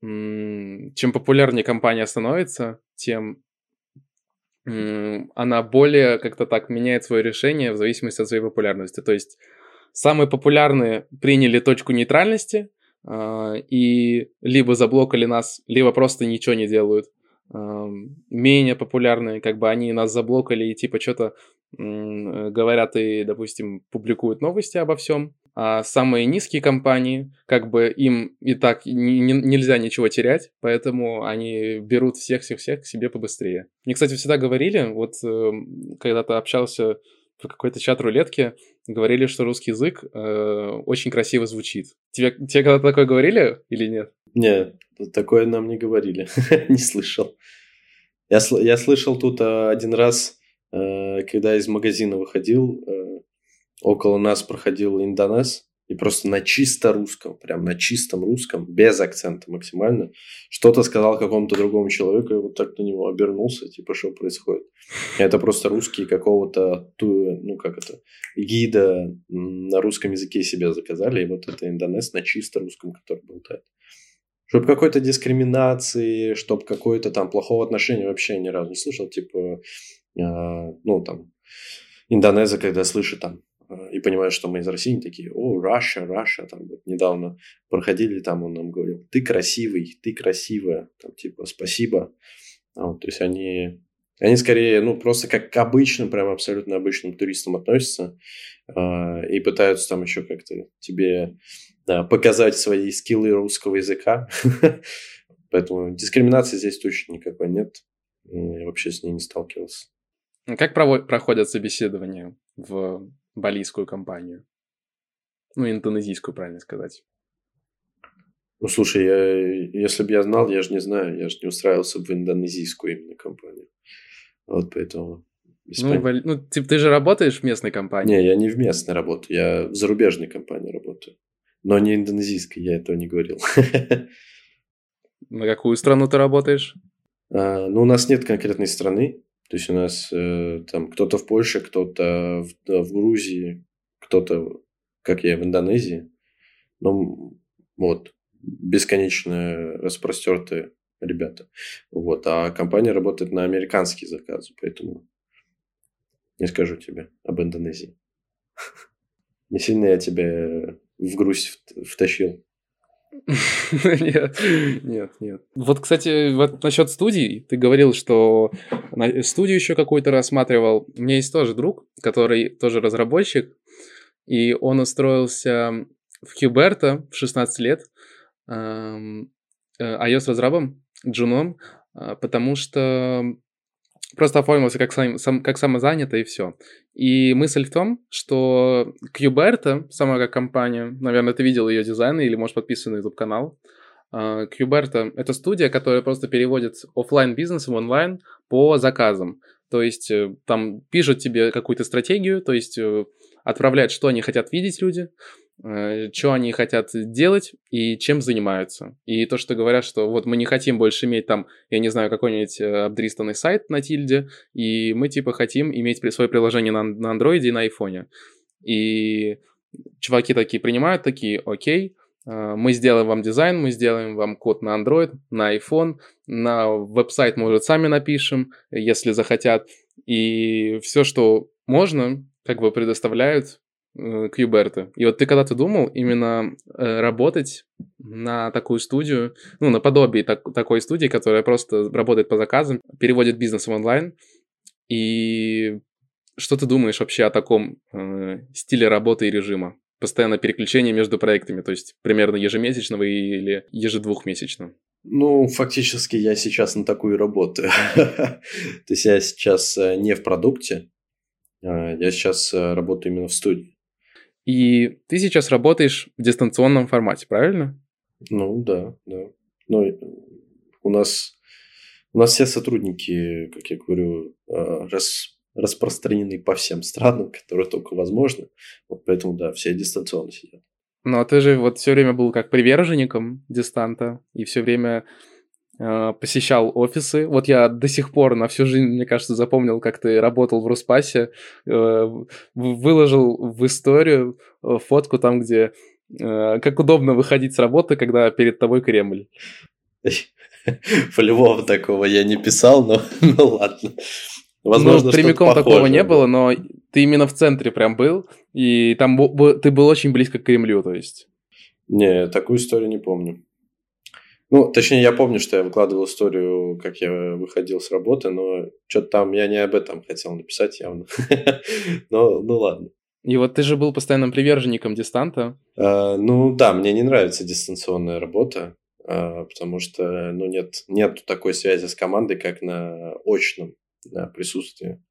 чем популярнее компания становится, тем она более как-то так меняет свое решение в зависимости от своей популярности. То есть самые популярные приняли точку нейтральности и либо заблокали нас, либо просто ничего не делают. Менее популярные, как бы они нас заблокали и типа что-то говорят и, допустим, публикуют новости обо всем а самые низкие компании, как бы им и так не, не, нельзя ничего терять, поэтому они берут всех-всех-всех к себе побыстрее. Мне, кстати, всегда говорили, вот э, когда-то общался в какой-то чат рулетки, говорили, что русский язык э, очень красиво звучит. Тебе, тебе когда-то такое говорили или нет? Нет, такое нам не говорили, не слышал. Я, я слышал тут э, один раз, э, когда из магазина выходил, э, около нас проходил индонез, и просто на чисто русском, прям на чистом русском, без акцента максимально, что-то сказал какому-то другому человеку, и вот так на него обернулся, типа, что происходит. Это просто русские какого-то, ну, как это, гида на русском языке себе заказали, и вот это индонез на чисто русском, который болтает. Чтобы какой-то дискриминации, чтобы какое-то там плохого отношения вообще ни разу не слышал, типа, э, ну, там, индонеза, когда слышит там и понимают, что мы из России, они такие, о, Russia, Russia, там вот недавно проходили, там он нам говорил, ты красивый, ты красивая, там типа спасибо. А вот, то есть они, они скорее, ну, просто как к обычным, прям абсолютно обычным туристам относятся э, и пытаются там еще как-то тебе да, показать свои скиллы русского языка. Поэтому дискриминации здесь точно никакой нет. Я вообще с ней не сталкивался. Как проходят собеседования в балийскую компанию. Ну, индонезийскую, правильно сказать. Ну, слушай, я, если бы я знал, я же не знаю, я же не устраивался в индонезийскую именно компанию. Вот поэтому... Ну, вали... ну типа, ты же работаешь в местной компании? Не, я не в местной работаю, я в зарубежной компании работаю. Но не индонезийской, я этого не говорил. На какую страну ты работаешь? А, ну, у нас нет конкретной страны. То есть у нас э, там кто-то в Польше, кто-то в, в Грузии, кто-то как я в Индонезии. Ну, вот, бесконечно распростертые ребята. Вот, а компания работает на американские заказы, поэтому не скажу тебе об Индонезии. Не сильно я тебя в грусть втащил. Нет, нет, нет. Вот, кстати, вот насчет студий, ты говорил, что студию еще какую-то рассматривал. У меня есть тоже друг, который тоже разработчик, и он устроился в Хьюберта в 16 лет эм, э, iOS-разрабом, джуном, э, потому что просто оформился как, сам, сам, как самозанятый и все. И мысль в том, что Qberta, сама как компания, наверное, ты видел ее дизайны или, может, подписан на YouTube-канал, Qberta — это студия, которая просто переводит офлайн бизнес в онлайн по заказам. То есть э, там пишут тебе какую-то стратегию, то есть э, отправляют, что они хотят видеть люди, что они хотят делать и чем занимаются. И то, что говорят, что вот мы не хотим больше иметь там, я не знаю, какой-нибудь э, обдристанный сайт на тильде, и мы типа хотим иметь свое приложение на, на андроиде и на айфоне. И чуваки такие принимают, такие, окей, э, мы сделаем вам дизайн, мы сделаем вам код на Android, на iPhone, на веб-сайт, может, сами напишем, если захотят. И все, что можно, как бы предоставляют Кьюберта. Э, И вот ты когда-то думал именно э, работать на такую студию, ну, наподобие так, такой студии, которая просто работает по заказам, переводит бизнес в онлайн. И что ты думаешь вообще о таком э, стиле работы и режима? Постоянно переключение между проектами, то есть примерно ежемесячного или ежедвухмесячного? Ну, фактически я сейчас на такую работаю. То есть я сейчас э, не в продукте, а я сейчас работаю именно в студии. И ты сейчас работаешь в дистанционном формате, правильно? Ну да, да. Но у нас у нас все сотрудники, как я говорю, а, рас, распространены по всем странам, которые только возможно. Вот поэтому, да, все дистанционно сидят. Ну, а ты же вот все время был как приверженником дистанта и все время э, посещал офисы. Вот я до сих пор на всю жизнь, мне кажется, запомнил, как ты работал в Руспасе, э, выложил в историю э, фотку там, где э, как удобно выходить с работы, когда перед тобой Кремль. По-любому такого я не писал, но ну ладно. Возможно, ну, прямиком такого не было, но ты именно в центре прям был, и там ты был очень близко к Кремлю, то есть. Не, такую историю не помню. Ну, точнее, я помню, что я выкладывал историю, как я выходил с работы, но что-то там я не об этом хотел написать явно. но, ну ладно. И вот ты же был постоянным приверженником дистанта. А, ну да, мне не нравится дистанционная работа, а, потому что ну, нет, нет такой связи с командой, как на очном да, присутствии.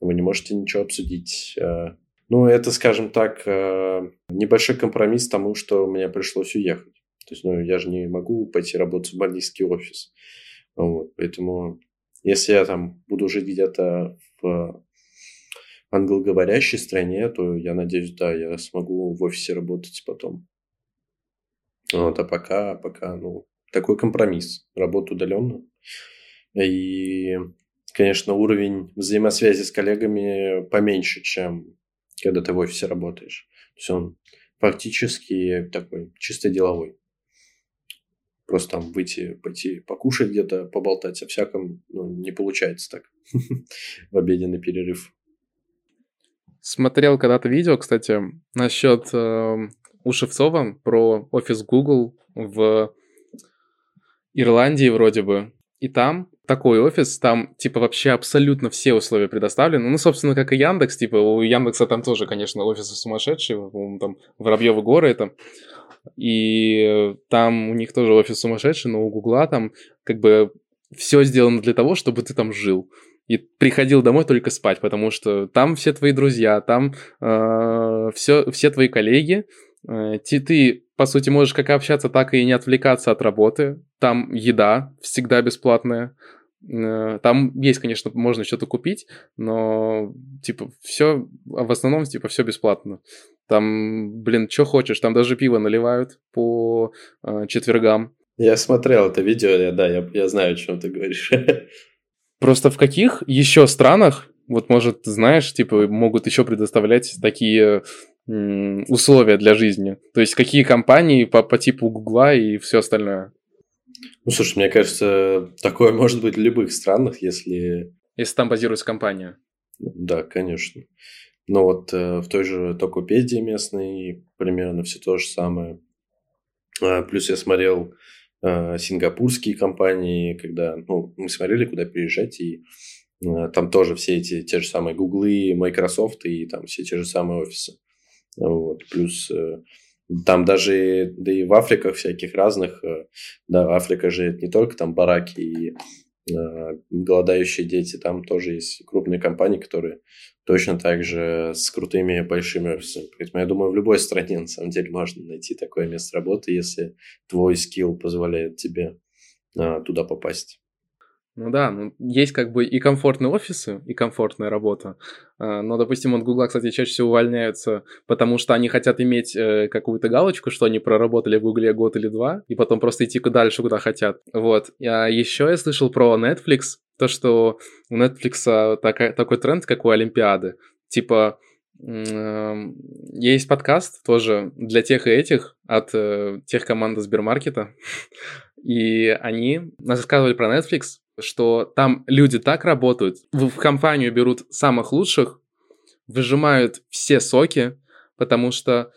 Вы не можете ничего обсудить. А, ну, это, скажем так, а, небольшой компромисс тому, что мне пришлось уехать. То есть, ну, я же не могу пойти работать в бандитский офис. Вот, поэтому, если я там буду жить где-то в англоговорящей стране, то я надеюсь, да, я смогу в офисе работать потом. Вот, а пока, пока, ну, такой компромисс. Работа удаленно. И, конечно, уровень взаимосвязи с коллегами поменьше, чем когда ты в офисе работаешь. То есть он фактически такой чисто деловой просто там выйти, пойти покушать где-то, поболтать о всяком, ну, не получается так в обеденный перерыв. Смотрел когда-то видео, кстати, насчет э, у Шевцова про офис Google в Ирландии вроде бы. И там такой офис, там, типа, вообще абсолютно все условия предоставлены. Ну, собственно, как и Яндекс, типа, у Яндекса там тоже, конечно, офисы сумасшедшие, там, Воробьевы горы это. И там у них тоже офис сумасшедший, но у Гугла там как бы все сделано для того, чтобы ты там жил. И приходил домой только спать, потому что там все твои друзья, там э, все, все твои коллеги. Э, ты, ты, по сути, можешь как общаться, так и не отвлекаться от работы. Там еда всегда бесплатная. Э, там есть, конечно, можно что-то купить, но, типа, все, в основном, типа, все бесплатно. Там, блин, что хочешь, там даже пиво наливают по э, четвергам. Я смотрел это видео, я, да, я, я знаю, о чем ты говоришь. Просто в каких еще странах Вот, может, знаешь, типа, могут еще предоставлять такие условия для жизни? То есть какие компании по, по типу Гугла и все остальное? Ну, слушай, мне кажется, такое может быть в любых странах, если... Если там базируется компания. Да, конечно. Но вот э, в той же Токупедии местной примерно все то же самое. А, плюс я смотрел э, сингапурские компании, когда ну, мы смотрели, куда переезжать, и э, там тоже все эти те же самые Гуглы, Microsoft и там все те же самые офисы. Вот. Плюс э, там даже, да и в Африках всяких разных, э, да, Африка же это не только там бараки и э, голодающие дети, там тоже есть крупные компании, которые точно так же с крутыми большими офисами. Поэтому я думаю, в любой стране на самом деле можно найти такое место работы, если твой скилл позволяет тебе э, туда попасть. Ну да, ну, есть как бы и комфортные офисы, и комфортная работа. А, но, допустим, от Гугла, кстати, чаще всего увольняются, потому что они хотят иметь э, какую-то галочку, что они проработали в Гугле год или два, и потом просто идти дальше, куда хотят. Вот. А еще я слышал про Netflix, то, что у Netflix такая, такой тренд, как у Олимпиады. Типа, эм, есть подкаст тоже для тех и этих от э, тех команды Сбермаркета. И они рассказывали про Netflix, что там люди так работают, в, компанию берут самых лучших, выжимают все соки, потому что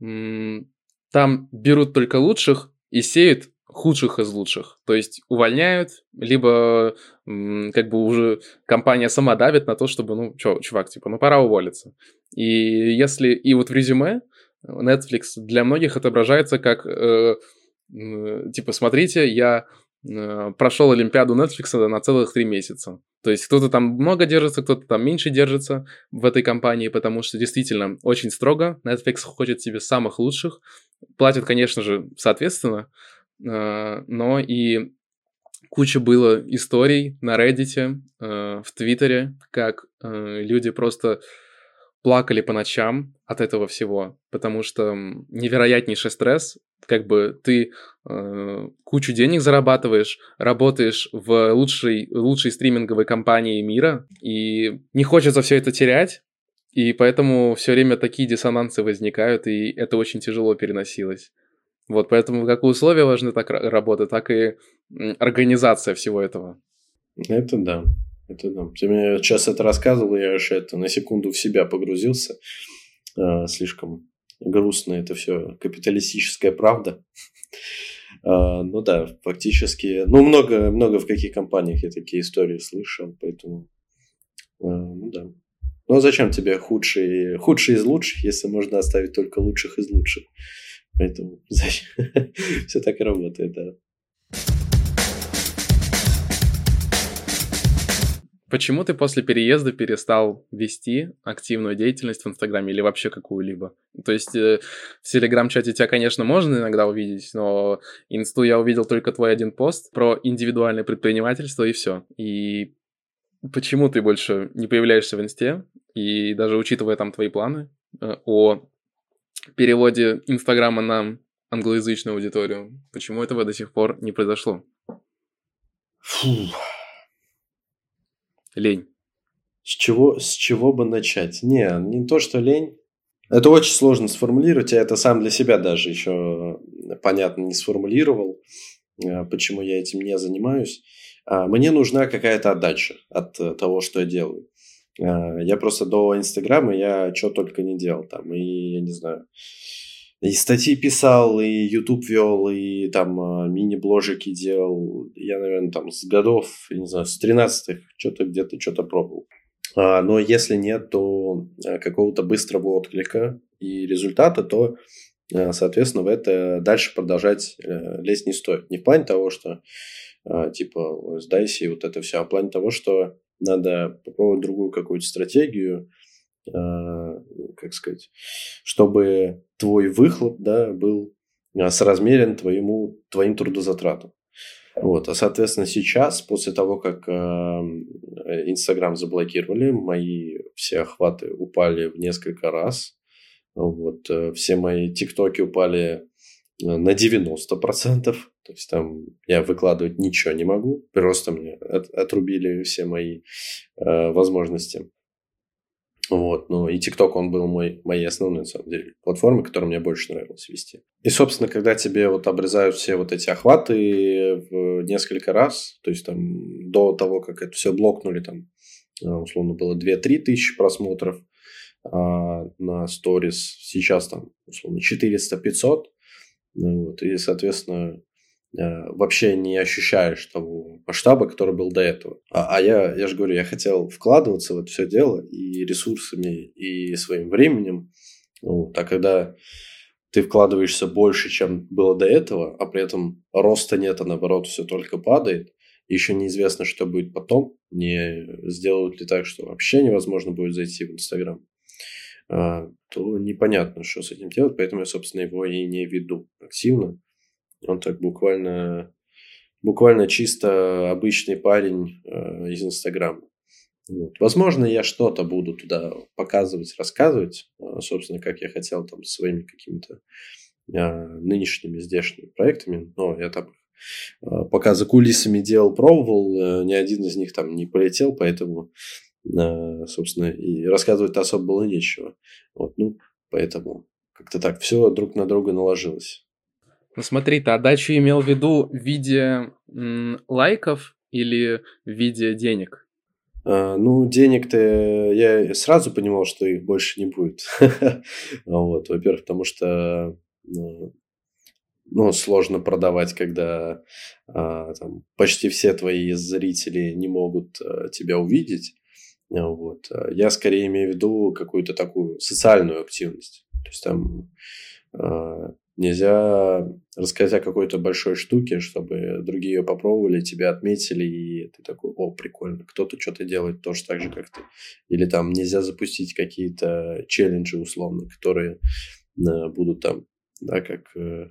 м- там берут только лучших и сеют худших из лучших. То есть увольняют, либо м- как бы уже компания сама давит на то, чтобы, ну, чё, чувак, типа, ну, пора уволиться. И если... И вот в резюме Netflix для многих отображается как, э, э, типа, смотрите, я Э, прошел Олимпиаду Netflix на целых три месяца. То есть кто-то там много держится, кто-то там меньше держится в этой компании, потому что действительно очень строго. Netflix хочет себе самых лучших. Платят, конечно же, соответственно, э, но и куча было историй на Reddit, э, в Твиттере, как люди просто плакали по ночам от этого всего, потому что невероятнейший стресс, как бы ты э, кучу денег зарабатываешь, работаешь в лучшей, лучшей стриминговой компании мира, и не хочется все это терять, и поэтому все время такие диссонансы возникают, и это очень тяжело переносилось. Вот, поэтому как условия важны так работы, так и организация всего этого. Это да. Это да. Ты мне сейчас это рассказывал, я аж это на секунду в себя погрузился. А, слишком грустно это все капиталистическая правда. А, ну да, фактически, ну много, много в каких компаниях я такие истории слышал, поэтому, а, ну да. Ну а зачем тебе худшие, худшие из лучших, если можно оставить только лучших из лучших? Поэтому зачем? все так и работает, да. Почему ты после переезда перестал вести активную деятельность в Инстаграме или вообще какую-либо? То есть э, в Телеграм-чате тебя, конечно, можно иногда увидеть, но Инсту я увидел только твой один пост про индивидуальное предпринимательство и все. И почему ты больше не появляешься в Инсте? И даже учитывая там твои планы э, о переводе Инстаграма на англоязычную аудиторию, почему этого до сих пор не произошло? Фух. Лень. С чего, с чего бы начать? Не, не то, что лень. Это очень сложно сформулировать. Я это сам для себя даже еще понятно не сформулировал, э, почему я этим не занимаюсь. А, мне нужна какая-то отдача от э, того, что я делаю. Э, я просто до Инстаграма я что только не делал там. И я не знаю, и статьи писал, и YouTube вел, и там а, мини-бложики делал. Я, наверное, там с годов, я не знаю, с 13-х что-то где-то что-то пробовал. А, но если нет, то а, какого-то быстрого отклика и результата, то, соответственно, в это дальше продолжать э, лезть не стоит. Не в плане того, что типа сдайся и вот это все, а в плане того, что надо попробовать другую какую-то стратегию, как сказать, чтобы твой выхлоп да, был а, соразмерен твоему, твоим трудозатратам. Вот, а соответственно сейчас, после того, как а, Инстаграм э, заблокировали, мои все охваты упали в несколько раз. Вот, э, все мои тиктоки упали э, на 90%. То То есть там я выкладывать ничего не могу, просто мне от, отрубили все мои э, возможности. Вот, ну и TikTok, он был мой, моей основной, на самом деле, платформой, которую мне больше нравилось вести. И, собственно, когда тебе вот обрезают все вот эти охваты в несколько раз, то есть там до того, как это все блокнули, там, э, условно, было 2-3 тысячи просмотров а на сторис, сейчас там, условно, 400-500, ну вот, и, соответственно, вообще не ощущаешь того масштаба, который был до этого. А, а я, я же говорю, я хотел вкладываться в это все дело и ресурсами, и своим временем. Вот. А когда ты вкладываешься больше, чем было до этого, а при этом роста нет, а наоборот все только падает, еще неизвестно, что будет потом, не сделают ли так, что вообще невозможно будет зайти в Инстаграм, а, то непонятно, что с этим делать, поэтому я, собственно, его и не веду активно. Он так буквально, буквально чисто обычный парень э, из Инстаграма. Вот. Возможно, я что-то буду туда показывать, рассказывать, э, собственно, как я хотел там своими какими-то э, нынешними здешними проектами, но я там э, пока за кулисами делал, пробовал, э, ни один из них там не полетел, поэтому, э, собственно, и рассказывать особо было нечего. Вот, ну, поэтому как-то так все друг на друга наложилось. Ну смотри, ты отдачу имел в виду в виде м, лайков или в виде денег? А, ну, денег-то я сразу понимал, что их больше не будет. вот, во-первых, потому что ну, ну, сложно продавать, когда а, там, почти все твои зрители не могут а, тебя увидеть. Вот. Я скорее имею в виду какую-то такую социальную активность. То есть там а, Нельзя рассказать о какой-то большой штуке, чтобы другие ее попробовали, тебя отметили, и ты такой, о, прикольно, кто-то что-то делает тоже так же, как ты. Или там нельзя запустить какие-то челленджи условно, которые э, будут там, да, как э,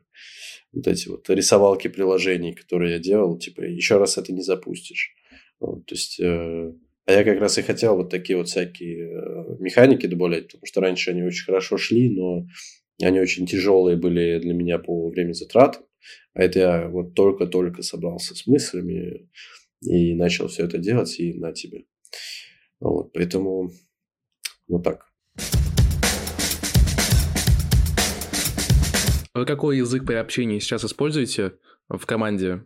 вот эти вот рисовалки приложений, которые я делал, типа, еще раз это не запустишь. Вот, то есть... Э, а я как раз и хотел вот такие вот всякие э, механики добавлять, потому что раньше они очень хорошо шли, но они очень тяжелые были для меня по времени затрат. А это я вот только-только собрался с мыслями и начал все это делать, и на тебе. Вот, поэтому вот так. Вы какой язык при общении сейчас используете в команде?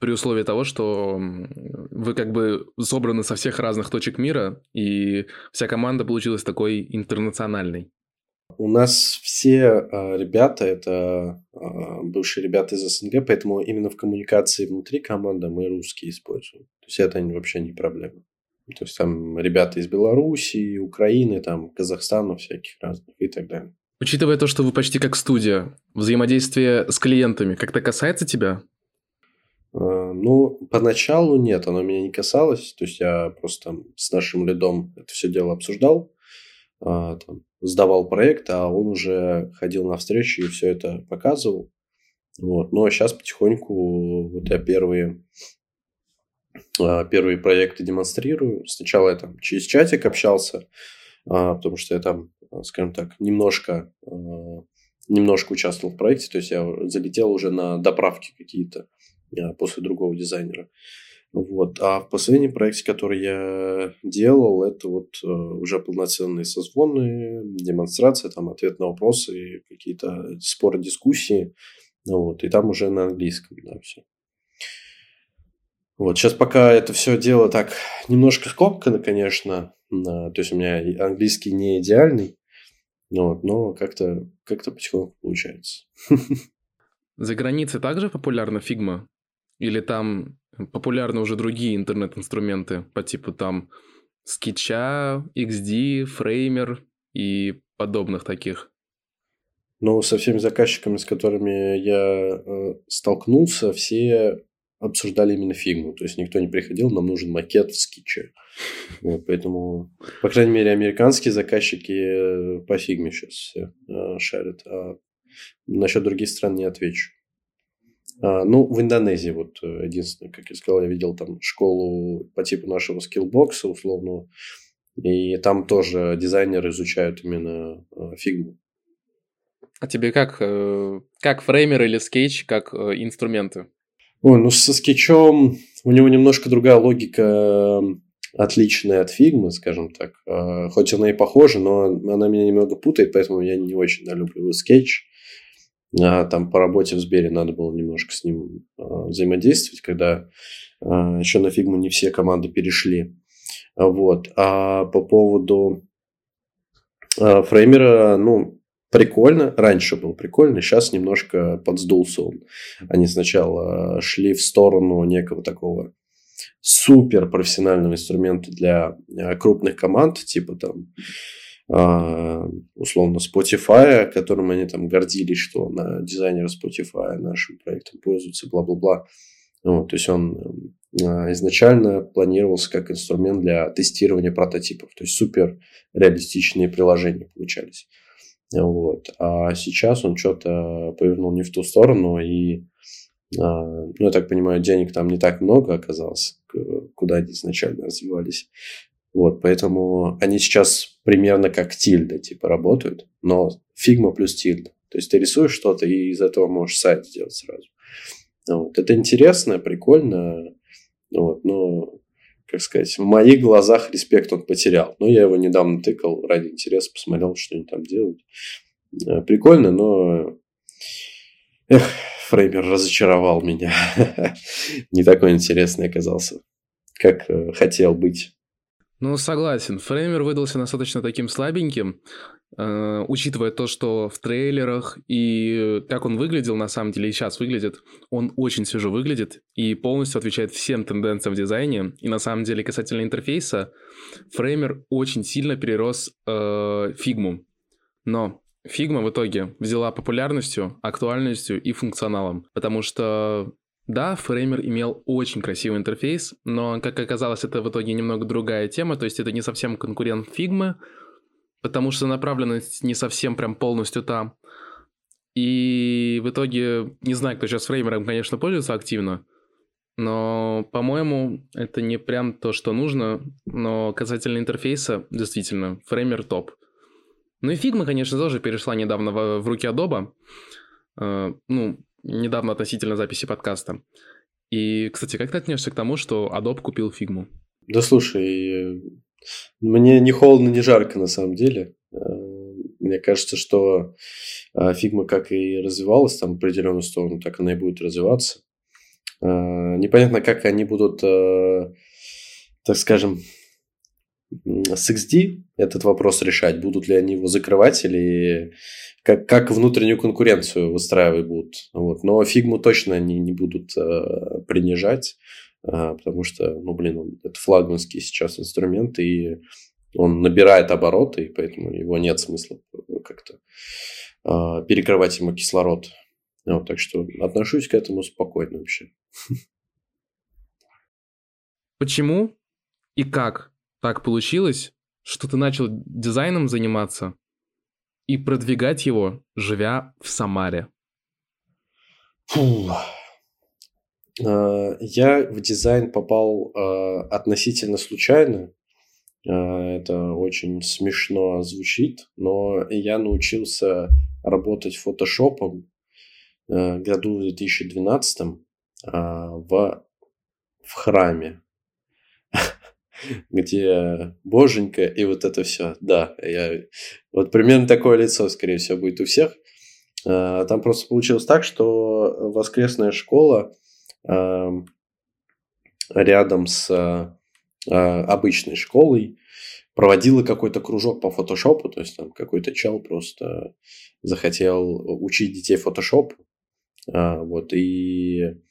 При условии того, что вы как бы собраны со всех разных точек мира, и вся команда получилась такой интернациональной. У нас все э, ребята это э, бывшие ребята из СНГ, поэтому именно в коммуникации внутри команды мы русские используем. То есть это вообще не проблема. То есть там ребята из Белоруссии, Украины, там Казахстана всяких разных и так далее. Учитывая то, что вы почти как студия, взаимодействие с клиентами как-то касается тебя? Э, ну, поначалу нет, оно меня не касалось. То есть я просто с нашим лидом это все дело обсуждал. А, там, сдавал проект, а он уже ходил на встречи и все это показывал. Вот. А сейчас потихоньку вот я первые, а, первые проекты демонстрирую. Сначала я там через чатик общался, а, потому что я там, скажем так, немножко, немножко участвовал в проекте. То есть я залетел уже на доправки какие-то после другого дизайнера. Вот. А в последнем проекте, который я делал, это вот э, уже полноценные созвоны, демонстрация, там ответ на вопросы, какие-то споры, дискуссии. Вот. И там уже на английском, да, все. Вот, сейчас пока это все дело так немножко скомкано, конечно, то есть у меня английский не идеальный, вот, но как-то как потихоньку получается. За границей также популярна фигма? Или там популярны уже другие интернет-инструменты по типу там скетча, XD, Framer и подобных таких? Ну, со всеми заказчиками, с которыми я э, столкнулся, все обсуждали именно фигму. То есть никто не приходил, нам нужен макет в скетче. Вот, поэтому, по крайней мере, американские заказчики э, по фигме сейчас э, шарят. А насчет других стран не отвечу. А, ну, в Индонезии, вот э, единственное, как я сказал, я видел там школу по типу нашего Skillbox'а условно, и там тоже дизайнеры изучают именно э, фигму. А тебе как, э, как Framer или скетч, как инструменты? Ой, ну со скетчом у него немножко другая логика, отличная от фигмы, скажем так. А, хоть она и похожа, но она меня немного путает, поэтому я не очень люблю скетч. А, там по работе в Сбере надо было немножко с ним а, взаимодействовать, когда а, еще на фигму не все команды перешли. Вот. А по поводу а, фреймера, ну, прикольно. Раньше был прикольно, сейчас немножко подсдулся он. Они сначала шли в сторону некого такого супер профессионального инструмента для а, крупных команд, типа там а, условно Spotify, которым они там гордились, что на дизайнеры Spotify нашим проектом пользуются, бла-бла-бла. Вот, то есть он а, изначально планировался как инструмент для тестирования прототипов. То есть супер реалистичные приложения получались. Вот. А сейчас он что-то повернул не в ту сторону, и, а, ну, я так понимаю, денег там не так много оказалось, куда они изначально развивались. Вот, поэтому они сейчас примерно как тильда, типа, работают, но фигма плюс тильда. То есть ты рисуешь что-то, и из этого можешь сайт сделать сразу. Вот. Это интересно, прикольно, вот, но, как сказать, в моих глазах респект он потерял. Но я его недавно тыкал ради интереса, посмотрел, что они там делают. Э, прикольно, но... Эх, Фреймер разочаровал меня. Не такой интересный оказался, как э, хотел быть. Ну, согласен. Фреймер выдался достаточно таким слабеньким, э, учитывая то, что в трейлерах и как он выглядел, на самом деле, и сейчас выглядит, он очень свежо выглядит и полностью отвечает всем тенденциям в дизайне. И на самом деле, касательно интерфейса, Фреймер очень сильно перерос э, фигму. Но Фигма в итоге взяла популярностью, актуальностью и функционалом, потому что да, Фреймер имел очень красивый интерфейс, но, как оказалось, это в итоге немного другая тема, то есть это не совсем конкурент Figma, потому что направленность не совсем прям полностью там. И в итоге, не знаю, кто сейчас Фреймером, конечно, пользуется активно, но, по-моему, это не прям то, что нужно, но касательно интерфейса, действительно, Фреймер топ. Ну и Figma, конечно, тоже перешла недавно в, в руки Adobe. Э, ну, недавно относительно записи подкаста. И, кстати, как ты относишься к тому, что Adobe купил фигму? Да слушай, мне не холодно, не жарко на самом деле. Э, мне кажется, что фигма как и развивалась там в определенную сторону, так она и будет развиваться. Э, непонятно, как они будут, э, так скажем, с XD этот вопрос решать, будут ли они его закрывать или как, как внутреннюю конкуренцию выстраивать будут. Вот. Но фигму точно они не будут э, принижать, э, потому что, ну, блин, он, это флагманский сейчас инструмент, и он набирает обороты, и поэтому его нет смысла как-то э, перекрывать ему кислород. Вот, так что отношусь к этому спокойно вообще. Почему и как так получилось, что ты начал дизайном заниматься и продвигать его, живя в Самаре? Фу. А, я в дизайн попал а, относительно случайно. А, это очень смешно звучит, но я научился работать фотошопом году в 2012 в, в храме где боженька и вот это все. Да, я... вот примерно такое лицо, скорее всего, будет у всех. А, там просто получилось так, что воскресная школа рядом с а, обычной школой проводила какой-то кружок по фотошопу, то есть там какой-то чел просто захотел учить детей фотошопу, а, вот, и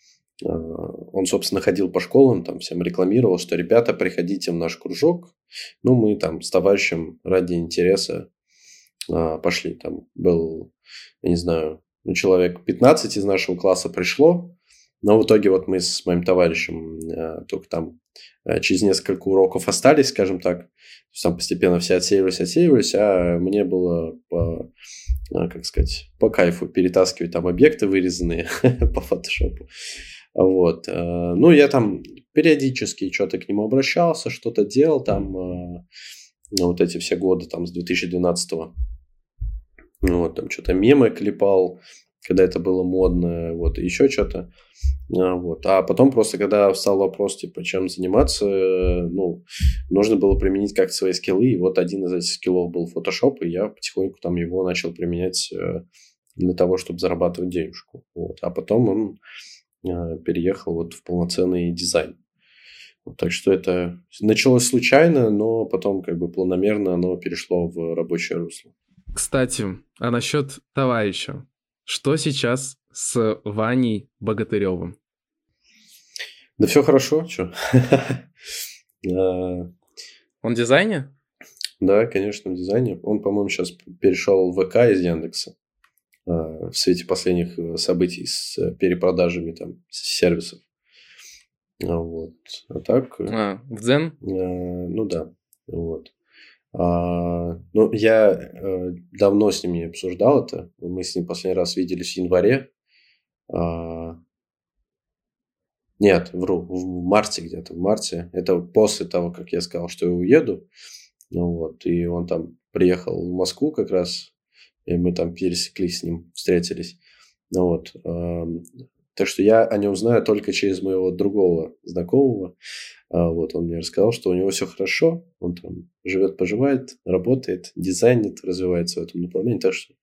он, собственно, ходил по школам, там всем рекламировал, что ребята, приходите в наш кружок. Ну, мы там с товарищем ради интереса а, пошли. Там был, я не знаю, ну, человек 15 из нашего класса пришло, но в итоге вот мы с моим товарищем а, только там через несколько уроков остались, скажем так. Там постепенно все отсеивались, отсеивались, а мне было по, как сказать, по кайфу перетаскивать там объекты вырезанные по фотошопу. Вот. Э, ну, я там периодически что-то к нему обращался, что-то делал там э, вот эти все годы там с 2012 -го. Вот, там что-то мемы клепал, когда это было модно, вот, и еще что-то. А, вот. А потом просто, когда встал вопрос, типа, чем заниматься, ну, нужно было применить как-то свои скиллы. И вот один из этих скиллов был Photoshop, и я потихоньку там его начал применять э, для того, чтобы зарабатывать денежку. Вот. А потом он э, переехал вот в полноценный дизайн. Так что это началось случайно, но потом как бы планомерно оно перешло в рабочее русло. Кстати, а насчет товарища. Что сейчас с Ваней Богатыревым? Да все хорошо, что? А, он в дизайне? Да, конечно, в дизайне. Он, по-моему, сейчас перешел в ВК из Яндекса а, в свете последних э, событий с э, перепродажами там сервисов. А, вот. А так... Э, а, в Дзен? Ну да. Вот. А, ну, я э, давно с ним не обсуждал это. Мы с ним последний раз виделись в январе. А, нет, вру, в марте где-то, в марте. Это после того, как я сказал, что я уеду. Ну вот, и он там приехал в Москву как раз, и мы там пересеклись с ним, встретились. Ну вот, так что я о нем знаю только через моего другого знакомого. А вот он мне рассказал, что у него все хорошо, он там живет, поживает, работает, дизайнит, развивается в этом направлении. Так что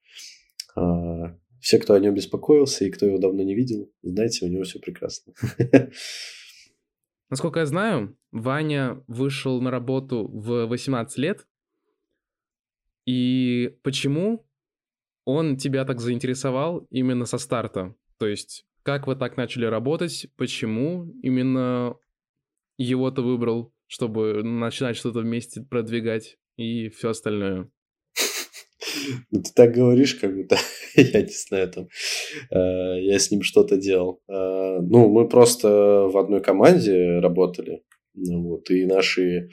а, все, кто о нем беспокоился и кто его давно не видел, знаете, у него все прекрасно. Насколько я знаю, Ваня вышел на работу в 18 лет. И почему он тебя так заинтересовал именно со старта? То есть, как вы так начали работать? Почему именно его то выбрал, чтобы начинать что-то вместе продвигать и все остальное. Ну, ты так говоришь, как будто, я не знаю, там, э, я с ним что-то делал. Э, ну, мы просто в одной команде работали, ну вот, и наши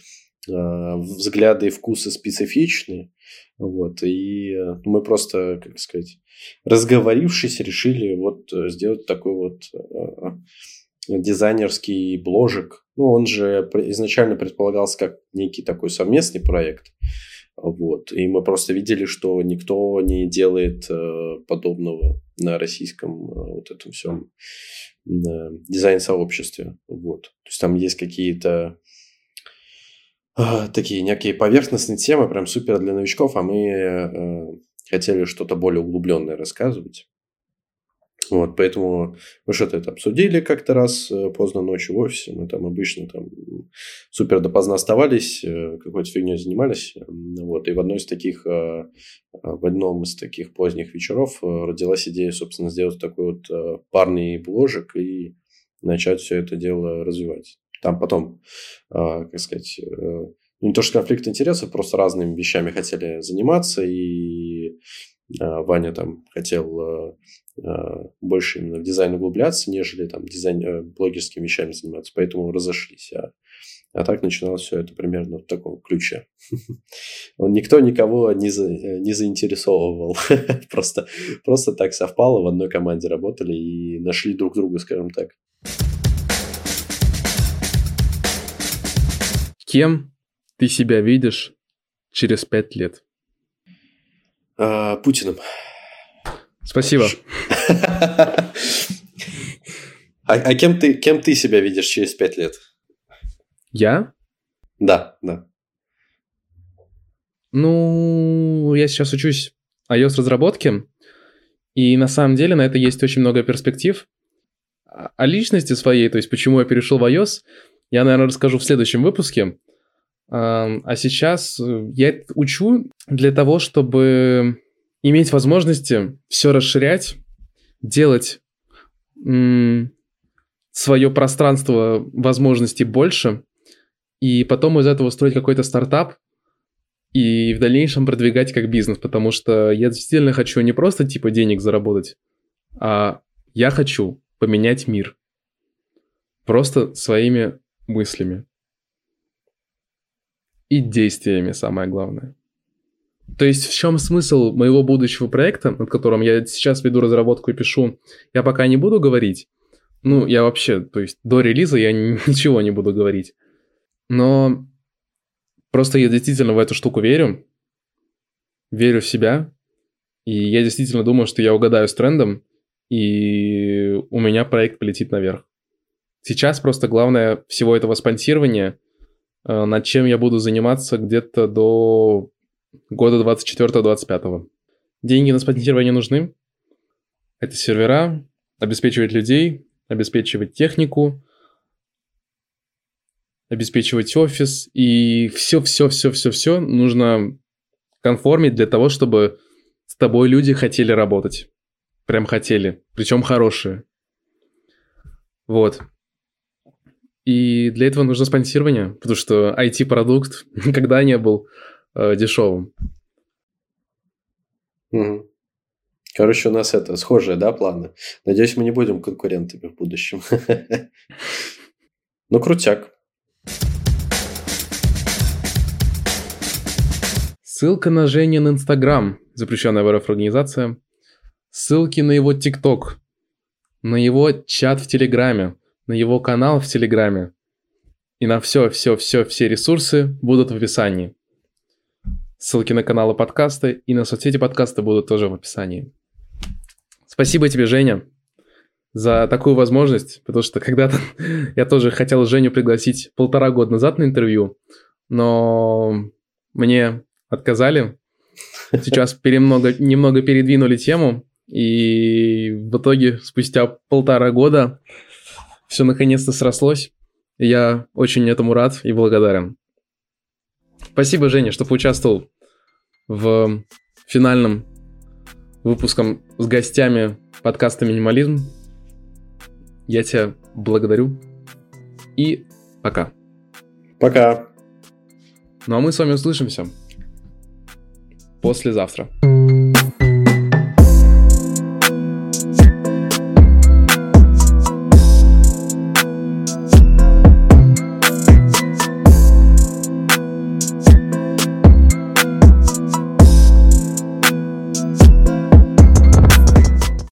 взгляды и вкусы специфичны, вот, и мы просто, как сказать, разговорившись, решили вот сделать такой вот дизайнерский бложик. Ну, он же изначально предполагался как некий такой совместный проект. Вот. И мы просто видели, что никто не делает э, подобного на российском э, вот этом всем э, дизайн-сообществе. Вот. То есть там есть какие-то э, такие некие поверхностные темы, прям супер для новичков, а мы э, хотели что-то более углубленное рассказывать. Вот, поэтому мы что-то это обсудили как-то раз э, поздно ночью в офисе. Мы там обычно там супер допоздна оставались, э, какой-то фигней занимались. Вот, и в одной из таких, э, в одном из таких поздних вечеров родилась идея, собственно, сделать такой вот парный бложек и начать все это дело развивать. Там потом, как сказать, ну, не то что конфликт интересов, просто разными вещами хотели заниматься, и Ваня там хотел Э, больше именно в дизайн углубляться, нежели там дизайн, э, блогерскими вещами заниматься. Поэтому разошлись. А, а так начиналось все это примерно в таком ключе. Он никто никого не, за, э, не заинтересовывал. просто, просто так совпало, в одной команде работали и нашли друг друга, скажем так. Кем ты себя видишь через пять лет? А, Путиным. Спасибо. А, а кем, ты, кем ты себя видишь через пять лет? Я? Да, да. Ну, я сейчас учусь iOS-разработке, и на самом деле на это есть очень много перспектив. О личности своей, то есть почему я перешел в iOS, я, наверное, расскажу в следующем выпуске. А сейчас я учу для того, чтобы иметь возможности все расширять, делать свое пространство возможностей больше, и потом из этого строить какой-то стартап, и в дальнейшем продвигать как бизнес, потому что я действительно хочу не просто типа денег заработать, а я хочу поменять мир. Просто своими мыслями. И действиями, самое главное. То есть в чем смысл моего будущего проекта, над которым я сейчас веду разработку и пишу, я пока не буду говорить. Ну, я вообще, то есть до релиза я ничего не буду говорить. Но просто я действительно в эту штуку верю, верю в себя, и я действительно думаю, что я угадаю с трендом, и у меня проект полетит наверх. Сейчас просто главное всего этого спонсирования, э, над чем я буду заниматься где-то до года 24-25. Деньги на спонсирование нужны. Это сервера, обеспечивать людей, обеспечивать технику, обеспечивать офис и все-все-все-все-все нужно конформить для того, чтобы с тобой люди хотели работать. Прям хотели. Причем хорошие. Вот. И для этого нужно спонсирование, потому что IT-продукт никогда не был э, дешевым. Угу. Короче, у нас это схожие, да, планы? Надеюсь, мы не будем конкурентами в будущем. Ну, крутяк. Ссылка на Женин Инстаграм, запрещенная в РФ организация. Ссылки на его ТикТок, на его чат в Телеграме, на его канал в Телеграме. И на все, все, ресурсы будут в описании. Ссылки на каналы подкаста и на соцсети подкаста будут тоже в описании. Спасибо тебе, Женя, за такую возможность, потому что когда-то я тоже хотел Женю пригласить полтора года назад на интервью, но мне отказали. Сейчас перемного, немного передвинули тему, и в итоге спустя полтора года все наконец-то срослось. Я очень этому рад и благодарен. Спасибо, Женя, что поучаствовал в финальном выпуском с гостями подкаста «Минимализм». Я тебя благодарю и пока. Пока. Ну а мы с вами услышимся послезавтра.